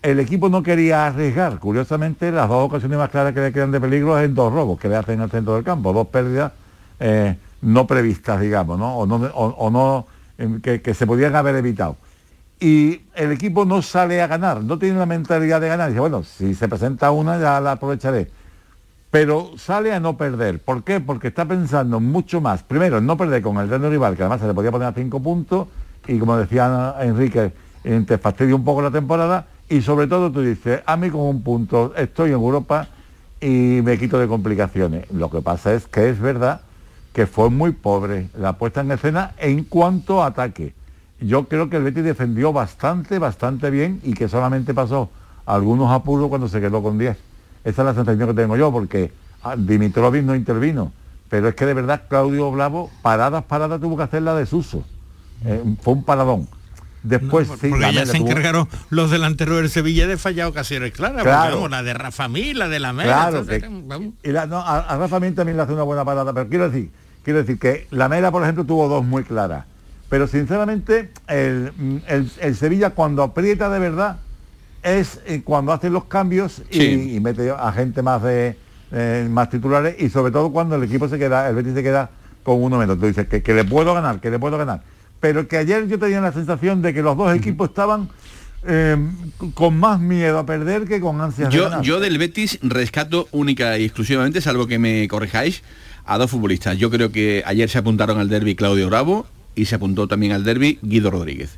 el equipo no quería arriesgar. Curiosamente, las dos ocasiones más claras que le quedan de peligro es en dos robos que le hacen al centro del campo, dos pérdidas eh, no previstas, digamos, ¿no? O no, em, que, se podían haber evitado. Y el equipo no sale a ganar, no tiene la mentalidad de ganar. Dice, bueno, si se presenta una ya la aprovecharé. pero sale a no perder. ¿Por qué? Porque está pensando mucho más, primero, en no perder con el grande rival, que además se le podía poner a cinco puntos, y como decía Enrique, eh, te fastidia un poco la temporada, y sobre todo tú dices, a mí con un punto estoy en Europa y me quito de complicaciones. Lo que pasa es que es verdad que fue muy pobre la puesta en escena en cuanto a ataque. Yo creo que el Betis defendió bastante, bastante bien y que solamente pasó algunos apuros cuando se quedó con 10. Esa es la sensación que tengo yo, porque ah, Dimitrovic no intervino. Pero es que de verdad Claudio Bravo, paradas, paradas, tuvo que hacer la desuso. Eh, fue un paradón. Después
No,
sí,
porque ya se
tuvo-
encargaron los delanteros del Sevilla de fallar ocasiones claras. porque,
Claro.
vamos, la de Rafa Mí, la de la Mela.
Claro,
entonces,
que-
vamos.
y la- no, a, a Rafa Mir también le hace una buena parada, pero quiero decir, quiero decir que la Mera, por ejemplo, tuvo dos muy claras. Pero sinceramente, el, el- el Sevilla cuando aprieta de verdad es eh, cuando hace los cambios y,
Sí.
y mete a gente más de eh, más titulares y sobre todo cuando el equipo se queda, el Betis se queda con uno menos. Tú dices que, que le puedo ganar, que le puedo ganar. Pero que ayer yo tenía la sensación de que los dos equipos estaban eh, con más miedo a perder que con ansias de
Yo,
ganar.
yo del Betis rescato única y exclusivamente, salvo que me corrijáis, a dos futbolistas. Yo creo que ayer se apuntaron al derby Claudio Bravo y se apuntó también al derby Guido Rodríguez.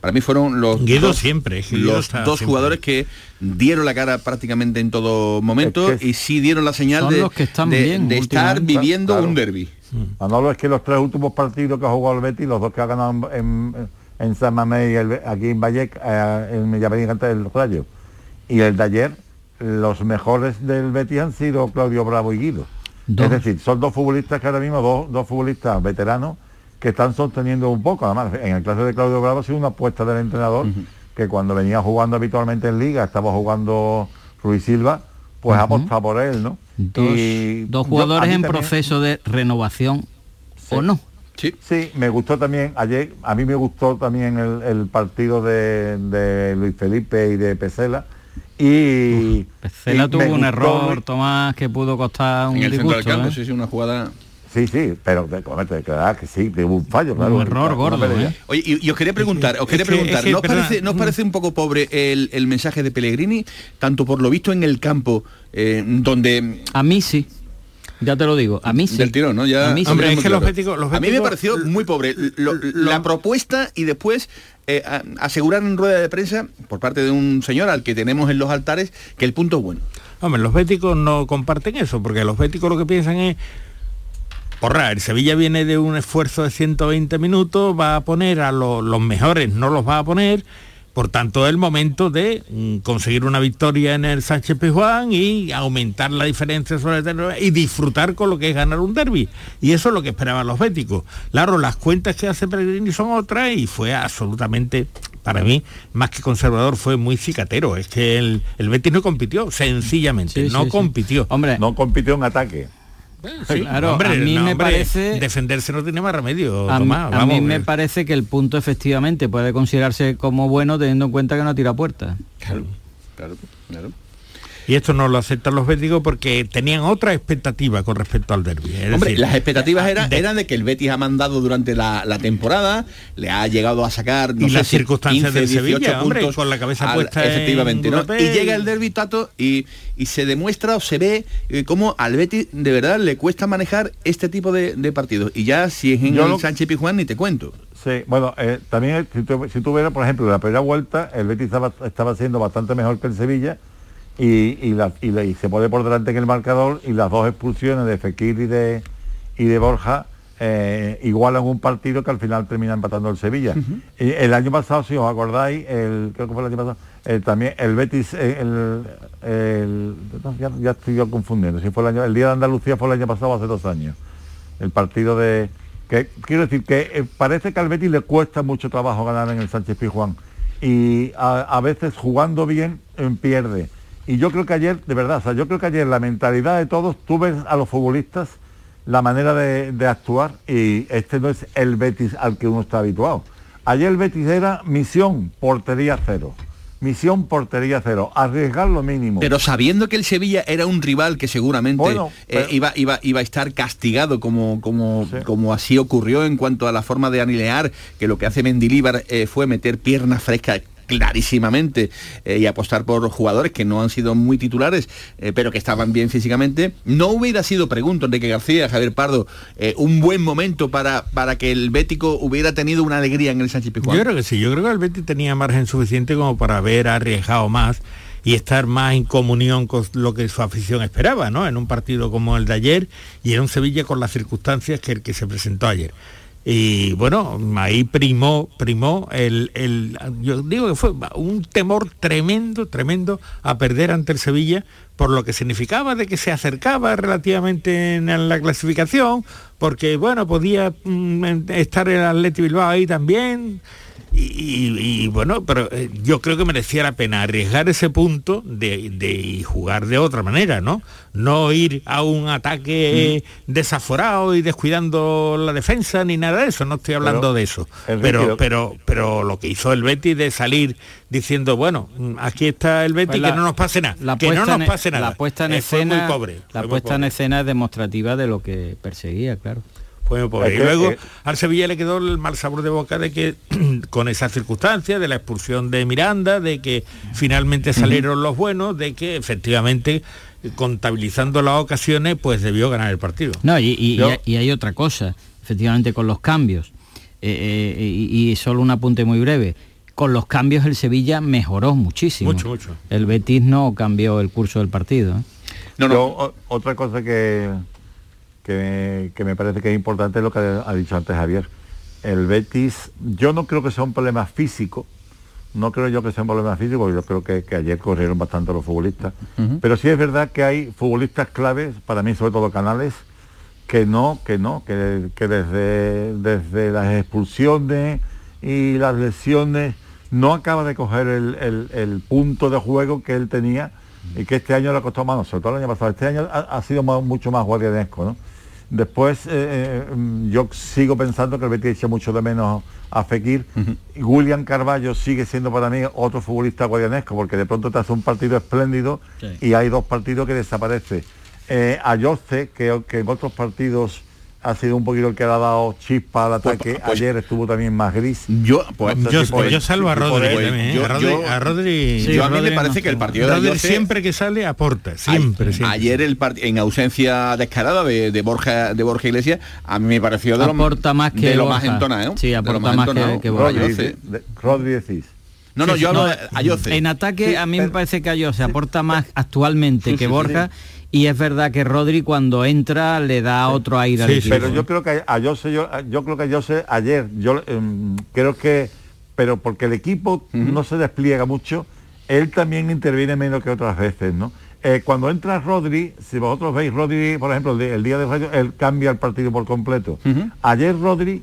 Para mí fueron los
Guido
dos,
siempre, Guido
los
está
dos
siempre.
jugadores que dieron la cara prácticamente en todo momento
Es que
y sí dieron la señal de,
los que están
de-
bien
de estar viviendo
Claro.
un derby.
Manolo, es que los tres últimos partidos que ha jugado el Betis, los dos que ha ganado en, en San Mamés y el- aquí en Valle, eh, en Villaverín antes del Rayo, y el de ayer, los mejores del Betis han sido Claudio Bravo y Guido.
Dos.
Es decir, son dos futbolistas que ahora mismo, dos, dos futbolistas veteranos, que están sosteniendo un poco. Además, en el caso de Claudio Bravo ha sido una apuesta del entrenador, que cuando venía jugando habitualmente en Liga, estaba jugando Ruiz Silva, pues ha
Ujú.
apostado por él, ¿no?
Dos,
Y
dos
yo-
jugadores en
también-
proceso de renovación o no.
Sí.
Sí, me gustó también, ayer, a mí me gustó también el, el partido de, de Luis Felipe y de Pesela. Y
Pesela
y
tuvo un
gustó
error, Tomás, que pudo costar un
En el centro del
disgusto.
campo,
¿eh?
sí, sí, una jugada...
Sí, sí, pero de, comete, de verdad que sí, de un fallo, claro.
Un error gordo. ¿eh?
Oye, y, y os quería preguntar, os quería
es que-
preguntar,
es que,
¿no, os
perdona,
parece, ¿no os parece un poco pobre el, el mensaje de Pellegrini, tanto por lo visto en el campo, eh, donde
A mí sí. Ya te lo digo, a mí sí.
del tirón, ¿no? Ya,
A mí sí.
Hombre, es que los
claro.
béticos- los
A mí me pareció muy pobre lo- la propuesta y después eh, a- asegurar en rueda de prensa por parte de un señor al que tenemos en los altares que el punto es bueno.
Hombre, los béticos no comparten eso, porque los béticos lo que piensan es, porra, el Sevilla viene de un esfuerzo de 120 minutos, va a poner a lo- los mejores, no los va a poner, por tanto es el momento de mm, conseguir una victoria en el Sánchez Pizjuán y aumentar la diferencia sobre el y disfrutar con lo que es ganar un derby. Y eso es lo que esperaban los béticos. Claro, las cuentas que hace Pellegrini son otras y fue absolutamente, para mí, más que conservador, fue muy cicatero. Es que el, el Betis no compitió, sencillamente,
Sí,
no
sí, sí.
compitió.
Hombre,
No compitió en ataque.
Sí,
Claro,
hombre,
a mí
no,
me
hombre,
parece-
defenderse no tiene más remedio,
a,
Tomás,
a
vamos,
mí me
eh.
parece que el punto efectivamente puede considerarse como bueno teniendo en cuenta que no tira puerta.
Claro, claro, claro.
Y esto no lo aceptan los béticos porque tenían otra expectativa con respecto al derby.
Hombre,
decir,
las expectativas eran, eran de que el Betis ha mandado durante la, la temporada, le ha llegado a sacar no
Y
sé
las circunstancias del
18
Sevilla, hombre,
puntos
con la cabeza
al-
puesta en
efectivamente, ¿no? Y llega el derby Tato y, y se demuestra o se ve eh, cómo al Betis de verdad le cuesta manejar este tipo de, de partidos. Y ya si es en
Yo
el
lo-
Sánchez Pizjuán ni te cuento.
Sí, bueno, eh, también eh, si tú, si tú vieras, por ejemplo, la primera vuelta, el Betis estaba, estaba siendo bastante mejor que el Sevilla y, y, la- y la- y se pone por delante en el marcador y las dos expulsiones de Fekir y de, y de Borja eh, igualan un partido que al final termina empatando el Sevilla. Y el año pasado, si os acordáis, el, creo que fue el año pasado, eh, también el Betis, eh, el, ya, ya estoy yo confundiendo, si fue el año, el día de Andalucía fue el año pasado, hace dos años. El partido de que quiero decir que eh, parece que al Betis le cuesta mucho trabajo ganar en el Sánchez Pizjuán. Y a, a veces jugando bien pierde y yo creo que ayer de verdad o sea, yo creo que ayer la mentalidad de todos tú ves a los futbolistas la manera de, de actuar y este no es el Betis al que uno está habituado. Ayer el Betis era misión portería cero misión portería cero arriesgar lo mínimo.
Pero sabiendo que el Sevilla era un rival que seguramente
Bueno,
eh, iba, iba, iba a estar castigado como, como, como así ocurrió en cuanto a la forma de anilear, que lo que hace Mendilíbar eh, fue meter piernas frescas clarísimamente eh, y apostar por jugadores que no han sido muy titulares, eh, pero que estaban bien físicamente, no hubiera sido, pregunto, Enrique García, Javier Pardo, eh, un buen momento para, para que el Bético hubiera tenido una alegría en el Sánchez Pizjuán.
Yo creo que sí, yo creo que el Betis tenía margen suficiente como para haber arriesgado más y estar más en comunión con lo que su afición esperaba, ¿no? En un partido como el de ayer y en un Sevilla con las circunstancias que el que se presentó ayer. Y bueno, ahí primó, primó el, el- yo digo que fue un temor tremendo, tremendo a perder ante el Sevilla por lo que significaba de que se acercaba relativamente en la clasificación, porque bueno, podía mm, estar el Atleti Bilbao ahí también, y, y- y, bueno, pero eh, yo creo que merecía la pena arriesgar ese punto de, de- y jugar de otra manera, ¿no? No ir a un ataque eh, desaforado y descuidando la defensa ni nada de eso, no estoy hablando
Pero,
de eso. Pero, pero, pero lo que hizo el Betis de salir diciendo, bueno, mm, aquí está el Betis,
Pues
que no nos pase nada,
la
que no nos
en-
pase nada.
La puesta en
Eh,
escena,
muy pobre.
la puesta en escena es demostrativa de lo que perseguía, claro.
Fue muy pobre.
Es
y luego
eh,
al Sevilla le quedó el mal sabor de boca de que (clears throat) con esas circunstancias, de la expulsión de Miranda, de que finalmente salieron los buenos, de que efectivamente contabilizando las ocasiones, pues debió ganar el partido.
No, y, y-
Yo-
y hay- otra cosa, efectivamente con los cambios, eh, eh, y, y solo un apunte muy breve, con los cambios el Sevilla mejoró muchísimo.
Mucho, mucho.
El Betis no cambió el curso del partido. ¿eh?
Yo, o- otra cosa que, que, que me parece que es importante lo que ha dicho antes Javier. El Betis, yo no creo que sea un problema físico, no creo yo que sea un problema físico, yo creo que, que ayer corrieron bastante los futbolistas, pero sí es verdad que hay futbolistas claves, para mí sobre todo canales, que no, que no, que, que desde, desde las expulsiones y las lesiones no acaba de coger el, el- el punto de juego que él tenía y que este año le ha costado más, sobre todo el año pasado, este año ha, ha sido más- mucho más guardianesco, ¿no? Después eh, eh, mm, yo sigo pensando que el Betis echa mucho de menos a Fekir. Y William Carballo sigue siendo para mí otro futbolista guardianesco, porque de pronto te hace un partido espléndido
Sí.
y hay dos partidos que desaparece. Eh, a Yorce, que, que en otros partidos ha sido un poquito el que le ha dado chispa al ataque, ayer estuvo también más gris.
Yo, pues,
yo, yo salvo a Rodri también, ¿eh?
yo-
a Rodri,
yo-
a Rodri-
yo a mí me parece que el partido de
Rodri siempre que sale aporta, siempre,
Ay-
siempre.
Ayer el part- en ausencia descarada de, de Borja de Borja Iglesias, a mí me pareció de lo,
Aporta más que
de lo
Borja.
más entonado.
Sí,
lo
aporta más que- que Borja.
Rodri, Rodri decís.
No, no,
Sí,
yo
sí,
hablo
no,
de Ayoce.
En ataque
Sí,
a mí me parece que Ayoce aporta más actualmente
Sí,
que
sí,
Borja y es verdad que Rodri cuando entra le da otro aire al equipo.
Pero yo creo que a Jose, yo, yo creo que a Jose ayer, yo em, creo que, pero porque el equipo no se despliega mucho, él también interviene menos que otras veces, ¿no? Eh, cuando entra Rodri, si vosotros veis, Rodri, por ejemplo, el, día de radio, él cambia el partido por completo. Ayer Rodri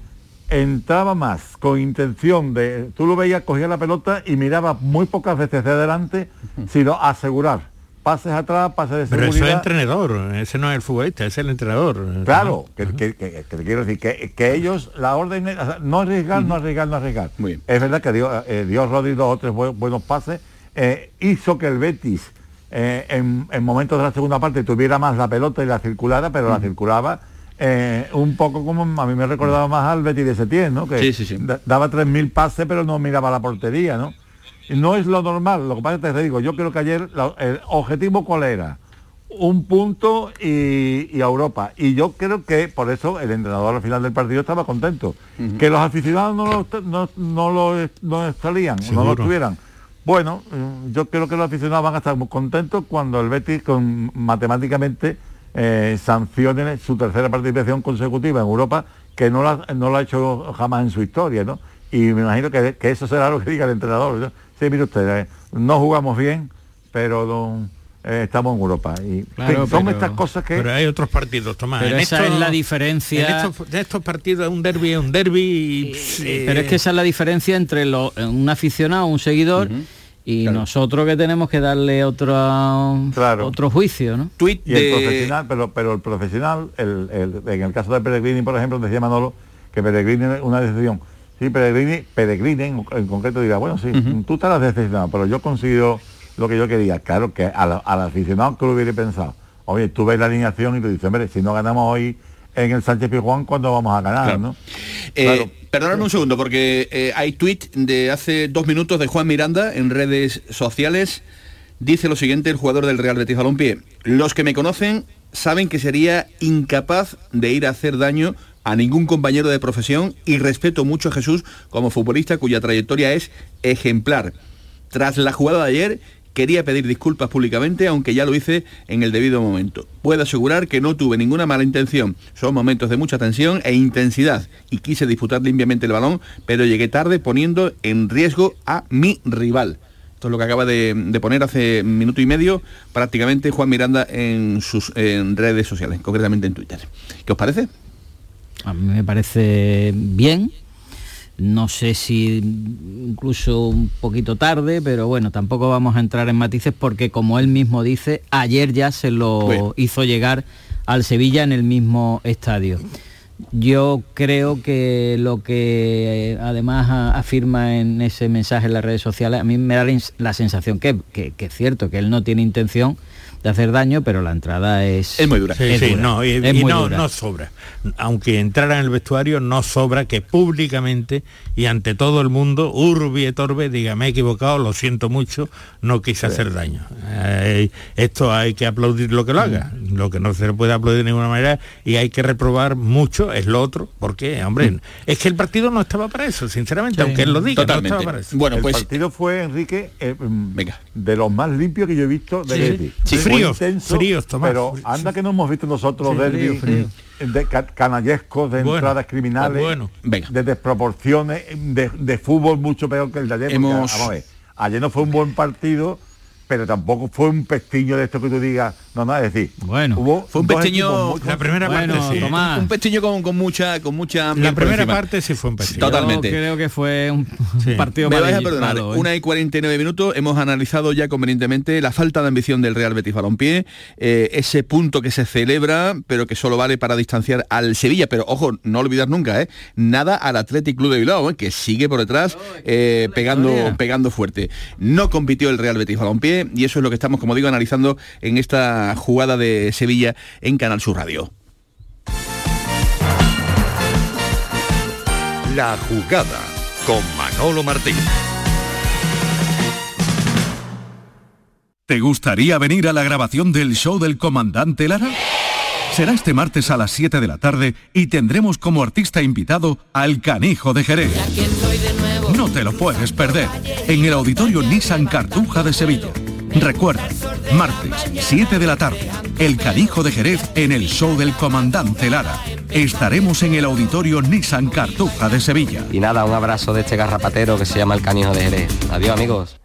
entraba más con intención de, tú lo veías, cogía la pelota y miraba muy pocas veces de adelante, sino asegurar. Pases atrás, pases de
Pero
seguridad.
eso es entrenador, ese no es el futbolista, es el entrenador.
Claro, que, que- que- que te quiero decir que, que ellos, la orden es o sea, no arriesgar, no arriesgar, no arriesgar. Es verdad que dio, eh, dio Rodri dos o tres bu- buenos pases, eh, hizo que el Betis eh, en, en momentos de la segunda parte tuviera más la pelota y la circulada, pero la circulaba eh, un poco como a mí me recordaba más al Betis de Setién, ¿no? Que
Sí, sí, sí.
da- daba 3.000 pases pero no miraba la portería, ¿no? No es lo normal, lo que pasa es que te digo, yo creo que ayer la- el objetivo cuál era, un punto y, y a Europa. Y yo creo que por eso el entrenador al final del partido estaba contento. Que los aficionados no lo, no, no lo, no salían, no lo estuvieran. Bueno, mm, yo creo que los aficionados van a estar muy contentos cuando el Betis con, matemáticamente eh, sancione su tercera participación consecutiva en Europa, que no la, no lo ha hecho jamás en su historia, ¿no? Y me imagino que, que eso será lo que diga el entrenador. ¿no? Sí, mire usted, eh, no jugamos bien, pero eh, estamos en Europa. Y
Claro,
son
pero-
estas cosas que...
Pero hay otros partidos, Tomás.
Pero
En
esa
estos-
es la diferencia-
En estos, en estos partidos un derby es un derby y...
Pero es que esa es la diferencia entre lo- un aficionado, un seguidor y nosotros que tenemos que darle otro otro juicio, ¿no?
y el profesional, pero, pero el profesional, el, el- en el caso de Peregrini, por ejemplo, decía Manolo que Peregrini una decisión. Sí, Peregrini, Peregrini en, en concreto dirá, bueno, sí, tú estarás decepcionado, pero yo consigo lo que yo quería. Claro que al, al aficionado que lo hubiera pensado. Oye, tú ves la alineación y tú dices, hombre, si no ganamos hoy en el Sánchez Pizjuán cuando vamos a ganar,
Claro.
¿no?
Eh,
Claro.
Perdonadme un segundo, porque eh, hay tweet de hace dos minutos de Juan Miranda en redes sociales. Dice lo siguiente el jugador del Real Betis Balompié. Los que me conocen saben que sería incapaz de ir a hacer daño a ningún compañero de profesión y respeto mucho a Jesús como futbolista cuya trayectoria es ejemplar. Tras la jugada de ayer, quería pedir disculpas públicamente, aunque ya lo hice en el debido momento. Puedo asegurar que no tuve ninguna mala intención. Son momentos de mucha tensión e intensidad y quise disputar limpiamente el balón, pero llegué tarde poniendo en riesgo a mi rival. Esto es lo que acaba de, poner hace minuto y medio prácticamente Juan Miranda en sus redes sociales, concretamente en Twitter. ¿Qué os parece?
A mí me parece bien. No sé si incluso un poquito tarde, pero bueno, tampoco vamos a entrar en matices porque como él mismo dice, ayer ya se lo
Bueno.
hizo llegar al Sevilla en el mismo estadio. Yo creo que lo que eh, además afirma en ese mensaje en las redes sociales, a mí me da la sensación que, que- que es cierto, que él no tiene intención de hacer daño, pero la entrada es...
Es muy dura.
Sí,
es
sí,
dura,
no, y,
es
y
muy
no,
dura.
no sobra. Aunque entrara en el vestuario, no sobra que públicamente y ante todo el mundo, urbi et orbe, diga, me he equivocado, lo siento mucho, no quise hacer daño. Eh, esto hay que aplaudir lo que lo haga.
Mm.
Lo que no se le puede aplaudir de ninguna manera y hay que reprobar mucho es lo otro. porque Hombre,
Mm.
es que el partido no estaba para eso, sinceramente, aunque él lo diga, no estaba para eso.
Bueno,
el
pues
partido fue, Enrique, eh, mm, de los más limpios que yo he visto de
Fríos,
intenso,
fríos, Tomás.
Pero anda que no hemos visto nosotros
Sí,
derbis,
frío,
de ca- canallescos, de
Bueno,
entradas criminales,
bueno.
de desproporciones, de, de fútbol mucho peor que el de ayer. porque,
Hemos-
vamos a ver, ayer no fue un buen partido, pero tampoco fue un pestiño de esto que tú digas, no, no, es decir,
bueno,
hubo
Fue un pestiño.
La primera
Bueno,
parte sí.
Tomás.
Un pestiño con, con mucha, con mucha
La primera
encima.
parte sí fue un pestiño.
Totalmente.
Yo creo que fue un un (laughs) partido
Me vais a perdonar,
malo, ¿eh?
una y 49 minutos, hemos analizado ya convenientemente la falta de ambición del Real Betis Balompié, eh, ese punto que se celebra, pero que solo vale para distanciar al Sevilla, pero ojo, no olvidar nunca, ¿eh? nada al Athletic Club de Bilbao, ¿eh? que sigue por detrás eh, pegando, pegando fuerte. No compitió el Real Betis Balompié y eso es lo que estamos, como digo, analizando en esta jugada de Sevilla en Canal Sur Radio.
La jugada con Manolo Martín.
¿Te gustaría venir a la grabación del show del comandante Lara? Será este martes a las 7 de la tarde y tendremos como artista invitado al Canijo de Jerez. No te lo puedes perder en el Auditorio Nissan Cartuja de Sevilla. Recuerda, martes, 7 de la tarde, el Canijo de Jerez en el show del comandante Lara. Estaremos en el Auditorio Nissan Cartuja de Sevilla.
Y nada, un abrazo de este garrapatero que se llama el canijo de Jerez. Adiós amigos.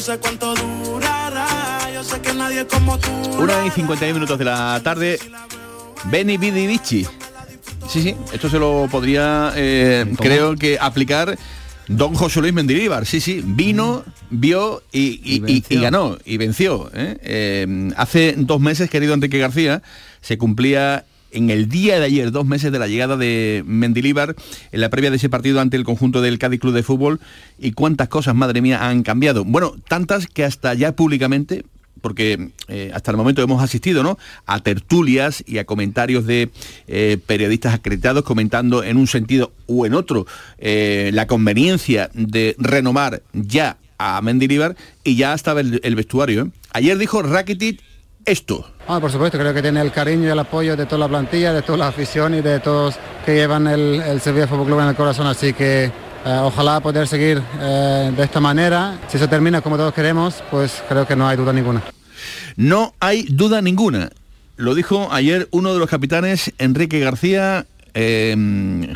No sé cuánto durará, yo sé que nadie como tú.
Una y 51 minutos de la tarde. Benny Vidi Vici. Sí, sí, esto se lo podría, eh, creo que aplicar Don José Luis Mendilibar. Sí, sí, vino, vio y, y- y- y ganó, y venció. ¿eh? Eh, hace dos meses, querido Enrique García, se cumplía en el día de ayer, dos meses de la llegada de Mendilíbar, en la previa de ese partido ante el conjunto del Cádiz Club de Fútbol, y cuántas cosas, madre mía, han cambiado. Bueno, tantas que hasta ya públicamente porque eh, hasta el momento hemos asistido ¿no? a tertulias y a comentarios de eh, periodistas acreditados comentando en un sentido u en otro eh, la conveniencia de renomar ya a Mendilibar y ya estaba el, el vestuario. Ayer dijo Rakitic esto.
Ah, por supuesto, creo que tiene el cariño y el apoyo de toda la plantilla, de toda la afición y de todos que llevan el, el Sevilla Fútbol Club en el corazón, así que Eh, ojalá poder seguir eh, de esta manera. Si se termina como todos queremos, pues creo que no hay duda ninguna.
No hay duda ninguna. Lo dijo ayer uno de los capitanes, Enrique García, eh,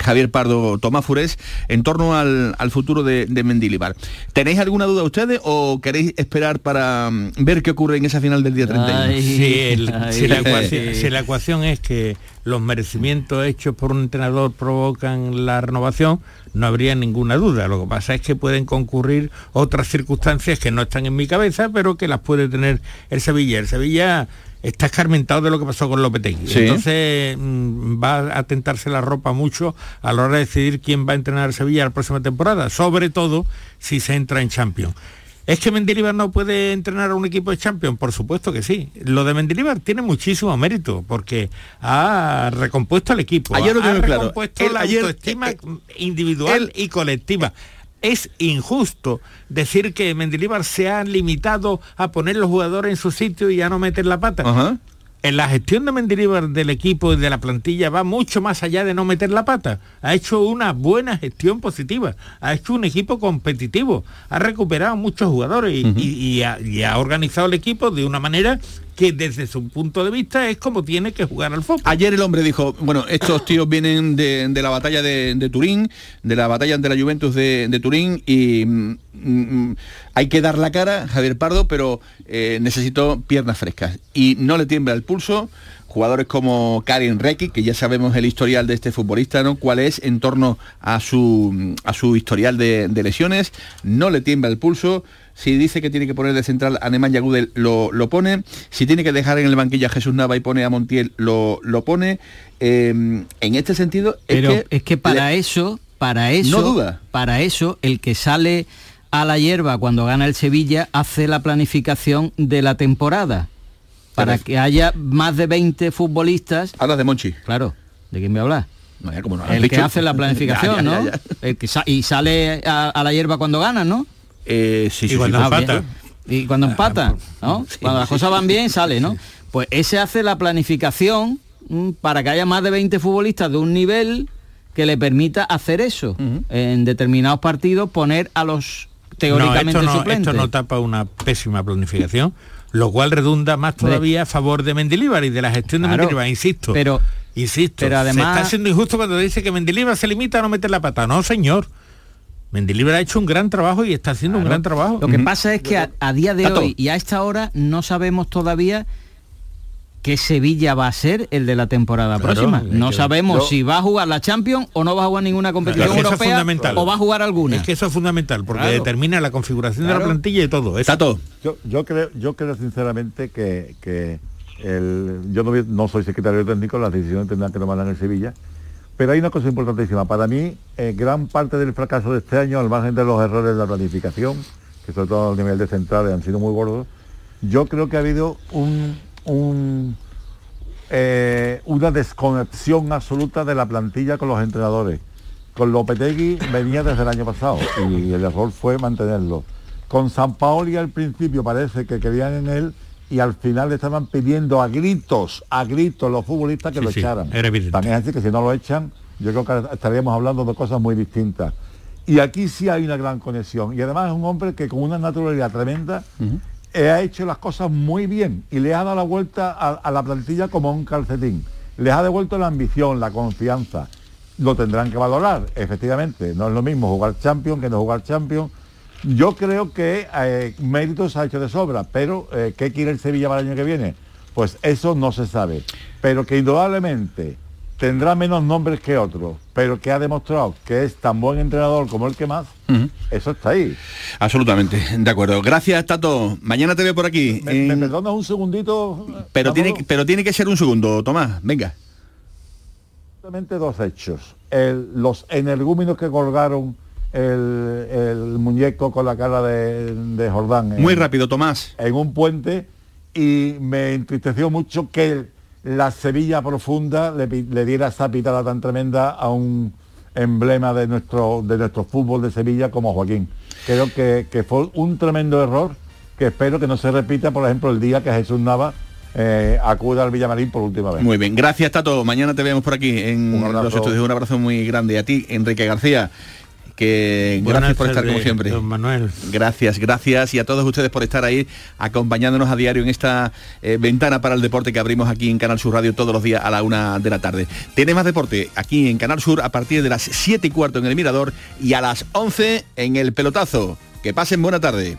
Javier Pardo, Tomás Furés, en torno al, al futuro de, de Mendilibar. ¿Tenéis alguna duda ustedes o queréis esperar para mm, ver qué ocurre en esa final del día 31?
si, el- si la ecuación, si la ecuación es que los merecimientos hechos por un entrenador provocan la renovación, no habría ninguna duda. Lo que pasa es que pueden concurrir otras circunstancias que no están en mi cabeza, pero que las puede tener el Sevilla. El Sevilla está escarmentado de lo que pasó con Lopetegui.
Sí.
Entonces mm, va a tentarse la ropa mucho a la hora de decidir quién va a entrenar al Sevilla la próxima temporada, sobre todo si se entra en Champions. ¿Es que Mendilibar no puede entrenar a un equipo de Champions? Por supuesto que sí. Lo de Mendilibar tiene muchísimo mérito porque ha recompuesto al equipo.
Ayer lo
ha
claro.
recompuesto
Él
la
ayer-
autoestima individual y colectiva. Es injusto decir que Mendilibar se ha limitado a poner los jugadores en su sitio y a no meter la pata. En la gestión de Mendilibar del equipo y de la plantilla va mucho más allá de no meter la pata. Ha hecho una buena gestión positiva, ha hecho un equipo competitivo, ha recuperado muchos jugadores y, y- y ha, y ha organizado el equipo de una manera que desde su punto de vista es como tiene que jugar al fútbol.
Ayer el hombre dijo, bueno, estos (coughs) tíos vienen de, de la batalla de, de Turín, de la batalla ante la Juventus de, de Turín y mm, mm, hay que dar la cara, Javier Pardo, pero eh, necesito piernas frescas. Y no le tiembla el pulso. Jugadores como Karin Reiki, que ya sabemos el historial de este futbolista, ¿no? Cuál es en torno a su, a su historial de, de lesiones. No le tiembla el pulso. Si dice que tiene que poner de central a Nemanja Gudel, lo, lo pone. Si tiene que dejar en el banquillo a Jesús Nava y pone a Montiel, lo, lo pone. Eh, en este sentido,
Pero
es que,
es que para
le-
eso, para eso,
No duda.
para eso, el que sale a la hierba cuando gana el Sevilla hace la planificación de la temporada. Para que haya más de 20 futbolistas.
Hablas de Monchi.
Claro. ¿De quién me hablas?
como no
el que
dicho.
hace la (laughs) planificación,
Ya, ya,
¿no?
ya.
El que sa- y sale a, a la hierba cuando gana, ¿no?
Eh, sí, sí,
y cuando
sí,
empata. Y cuando empata, ¿no? cuando las cosas van bien, sale, ¿no? Pues ese hace la planificación mm, para que haya más de 20 futbolistas de un nivel que le permita hacer eso. En determinados partidos poner a los teóricamente
no, esto, no,
suplentes.
esto no tapa una pésima planificación, lo cual redunda más todavía a favor de Mendilibar y de la gestión de Mendilibar, insisto.
pero-
insisto,
pero además-
se está siendo injusto cuando dice que Mendilibar se limita a no meter la pata. No, señor. Mendilibar ha hecho un gran trabajo y está haciendo un gran trabajo.
Lo que pasa es que a, a día de
Tato.
hoy y a esta hora no sabemos todavía qué Sevilla va a ser el de la temporada
Claro,
próxima. No
que-
sabemos
Yo-
si va a jugar la Champions o no va a jugar ninguna competición
que eso es
europea
fundamental.
o va a jugar alguna.
Es que eso es fundamental, porque
Claro.
determina la configuración de
Claro.
la plantilla y todo. Eso.
Yo, yo creo, yo creo sinceramente que, que el, yo no, no soy secretario técnico, las decisiones tendrán que tomarlas en el Sevilla. Pero hay una cosa importantísima. Para mí, eh, gran parte del fracaso de este año, al margen de los errores de la planificación, que sobre todo a nivel de centrales han sido muy gordos, yo creo que ha habido eh, una desconexión absoluta de la plantilla con los entrenadores. Con Lopetegui venía desde el año pasado y el error fue mantenerlo. Con San Paoli al principio parece que querían en él y al final le estaban pidiendo a gritos, a gritos los futbolistas que
Sí,
lo
sí,
echaran.
era evidente.
También es así que si no lo echan, yo creo que estaríamos hablando de cosas muy distintas. Y aquí sí hay una gran conexión. Y además es un hombre que con una naturalidad tremenda eh, ha hecho las cosas muy bien y le ha dado la vuelta a, a la plantilla como un calcetín. Les ha devuelto la ambición, la confianza. Lo tendrán que valorar, efectivamente. No es lo mismo jugar Champions que no jugar Champions. Yo creo que eh, méritos ha hecho de sobra, pero eh, ¿qué quiere el Sevilla para el año que viene? Pues eso no se sabe. Pero que indudablemente tendrá menos nombres que otros, pero que ha demostrado que es tan buen entrenador como el que más, eso está ahí.
Absolutamente, de acuerdo. Gracias, Tato. Mañana te veo por aquí.
¿Me, me
en-
perdonas un segundito?
pero, tiene, pero tiene que ser un segundo, Tomás. Venga.
Dos hechos. El- los energúmenos que colgaron el, el muñeco con la cara de, de Jordán. en-
Muy rápido, Tomás.
En un puente y me entristeció mucho que la Sevilla profunda le, diera esa pitada tan tremenda a un emblema de nuestro, de nuestro fútbol de Sevilla como Joaquín. Creo que, que fue un tremendo error que espero que no se repita, por ejemplo, el día que Jesús Nava eh, acuda al Villamarín por última vez.
Muy bien, gracias Tato. Mañana te vemos por aquí en los estudios. Un abrazo muy grande. Y a ti, Enrique García. Que
Buenas
gracias por estar como siempre.
don Manuel.
Gracias, gracias y a todos ustedes por estar ahí acompañándonos a diario en esta eh, ventana para el deporte que abrimos aquí en Canal Sur Radio todos los días a la una de la tarde. Tiene más deporte aquí en Canal Sur a partir de las 7 y cuarto en el Mirador y a las 11 en el Pelotazo. Que pasen buena tarde.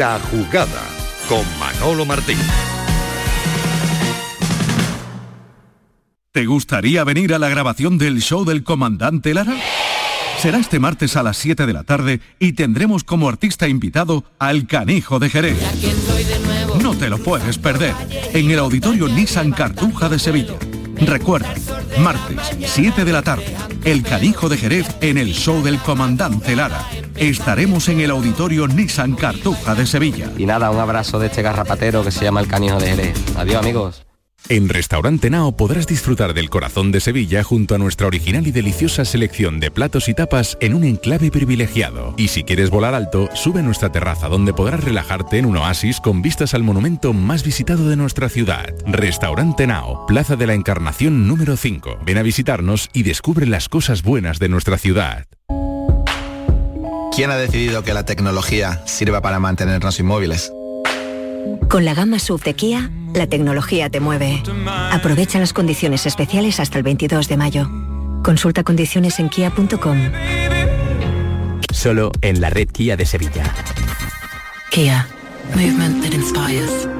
La jugada con Manolo Martín.
¿Te gustaría venir a la grabación del show del comandante Lara? Será este martes a las 7 de la tarde y tendremos como artista invitado al Canijo de Jerez. No te lo puedes perder en el Auditorio Nissan Cartuja de Sevilla. Recuerda, martes, 7 de la tarde, el Canijo de Jerez en el show del comandante Lara. Estaremos en el Auditorio Nissan Cartuja de Sevilla.
Y nada, un abrazo de este garrapatero que se llama el canijo de Jerez. Adiós amigos.
En Restaurante Nao podrás disfrutar del corazón de Sevilla junto a nuestra original y deliciosa selección de platos y tapas en un enclave privilegiado. Y si quieres volar alto, sube a nuestra terraza donde podrás relajarte en un oasis con vistas al monumento más visitado de nuestra ciudad. Restaurante Nao, Plaza de la Encarnación número 5. Ven a visitarnos y descubre las cosas buenas de nuestra ciudad.
¿Quién ha decidido que la tecnología sirva para mantenernos inmóviles?
Con la gama SUV de Kia, la tecnología te mueve. Aprovecha las condiciones especiales hasta el 22 de mayo. Consulta condiciones en kia.com.
Solo en la red Kia de Sevilla.
Kia. Movement that inspires.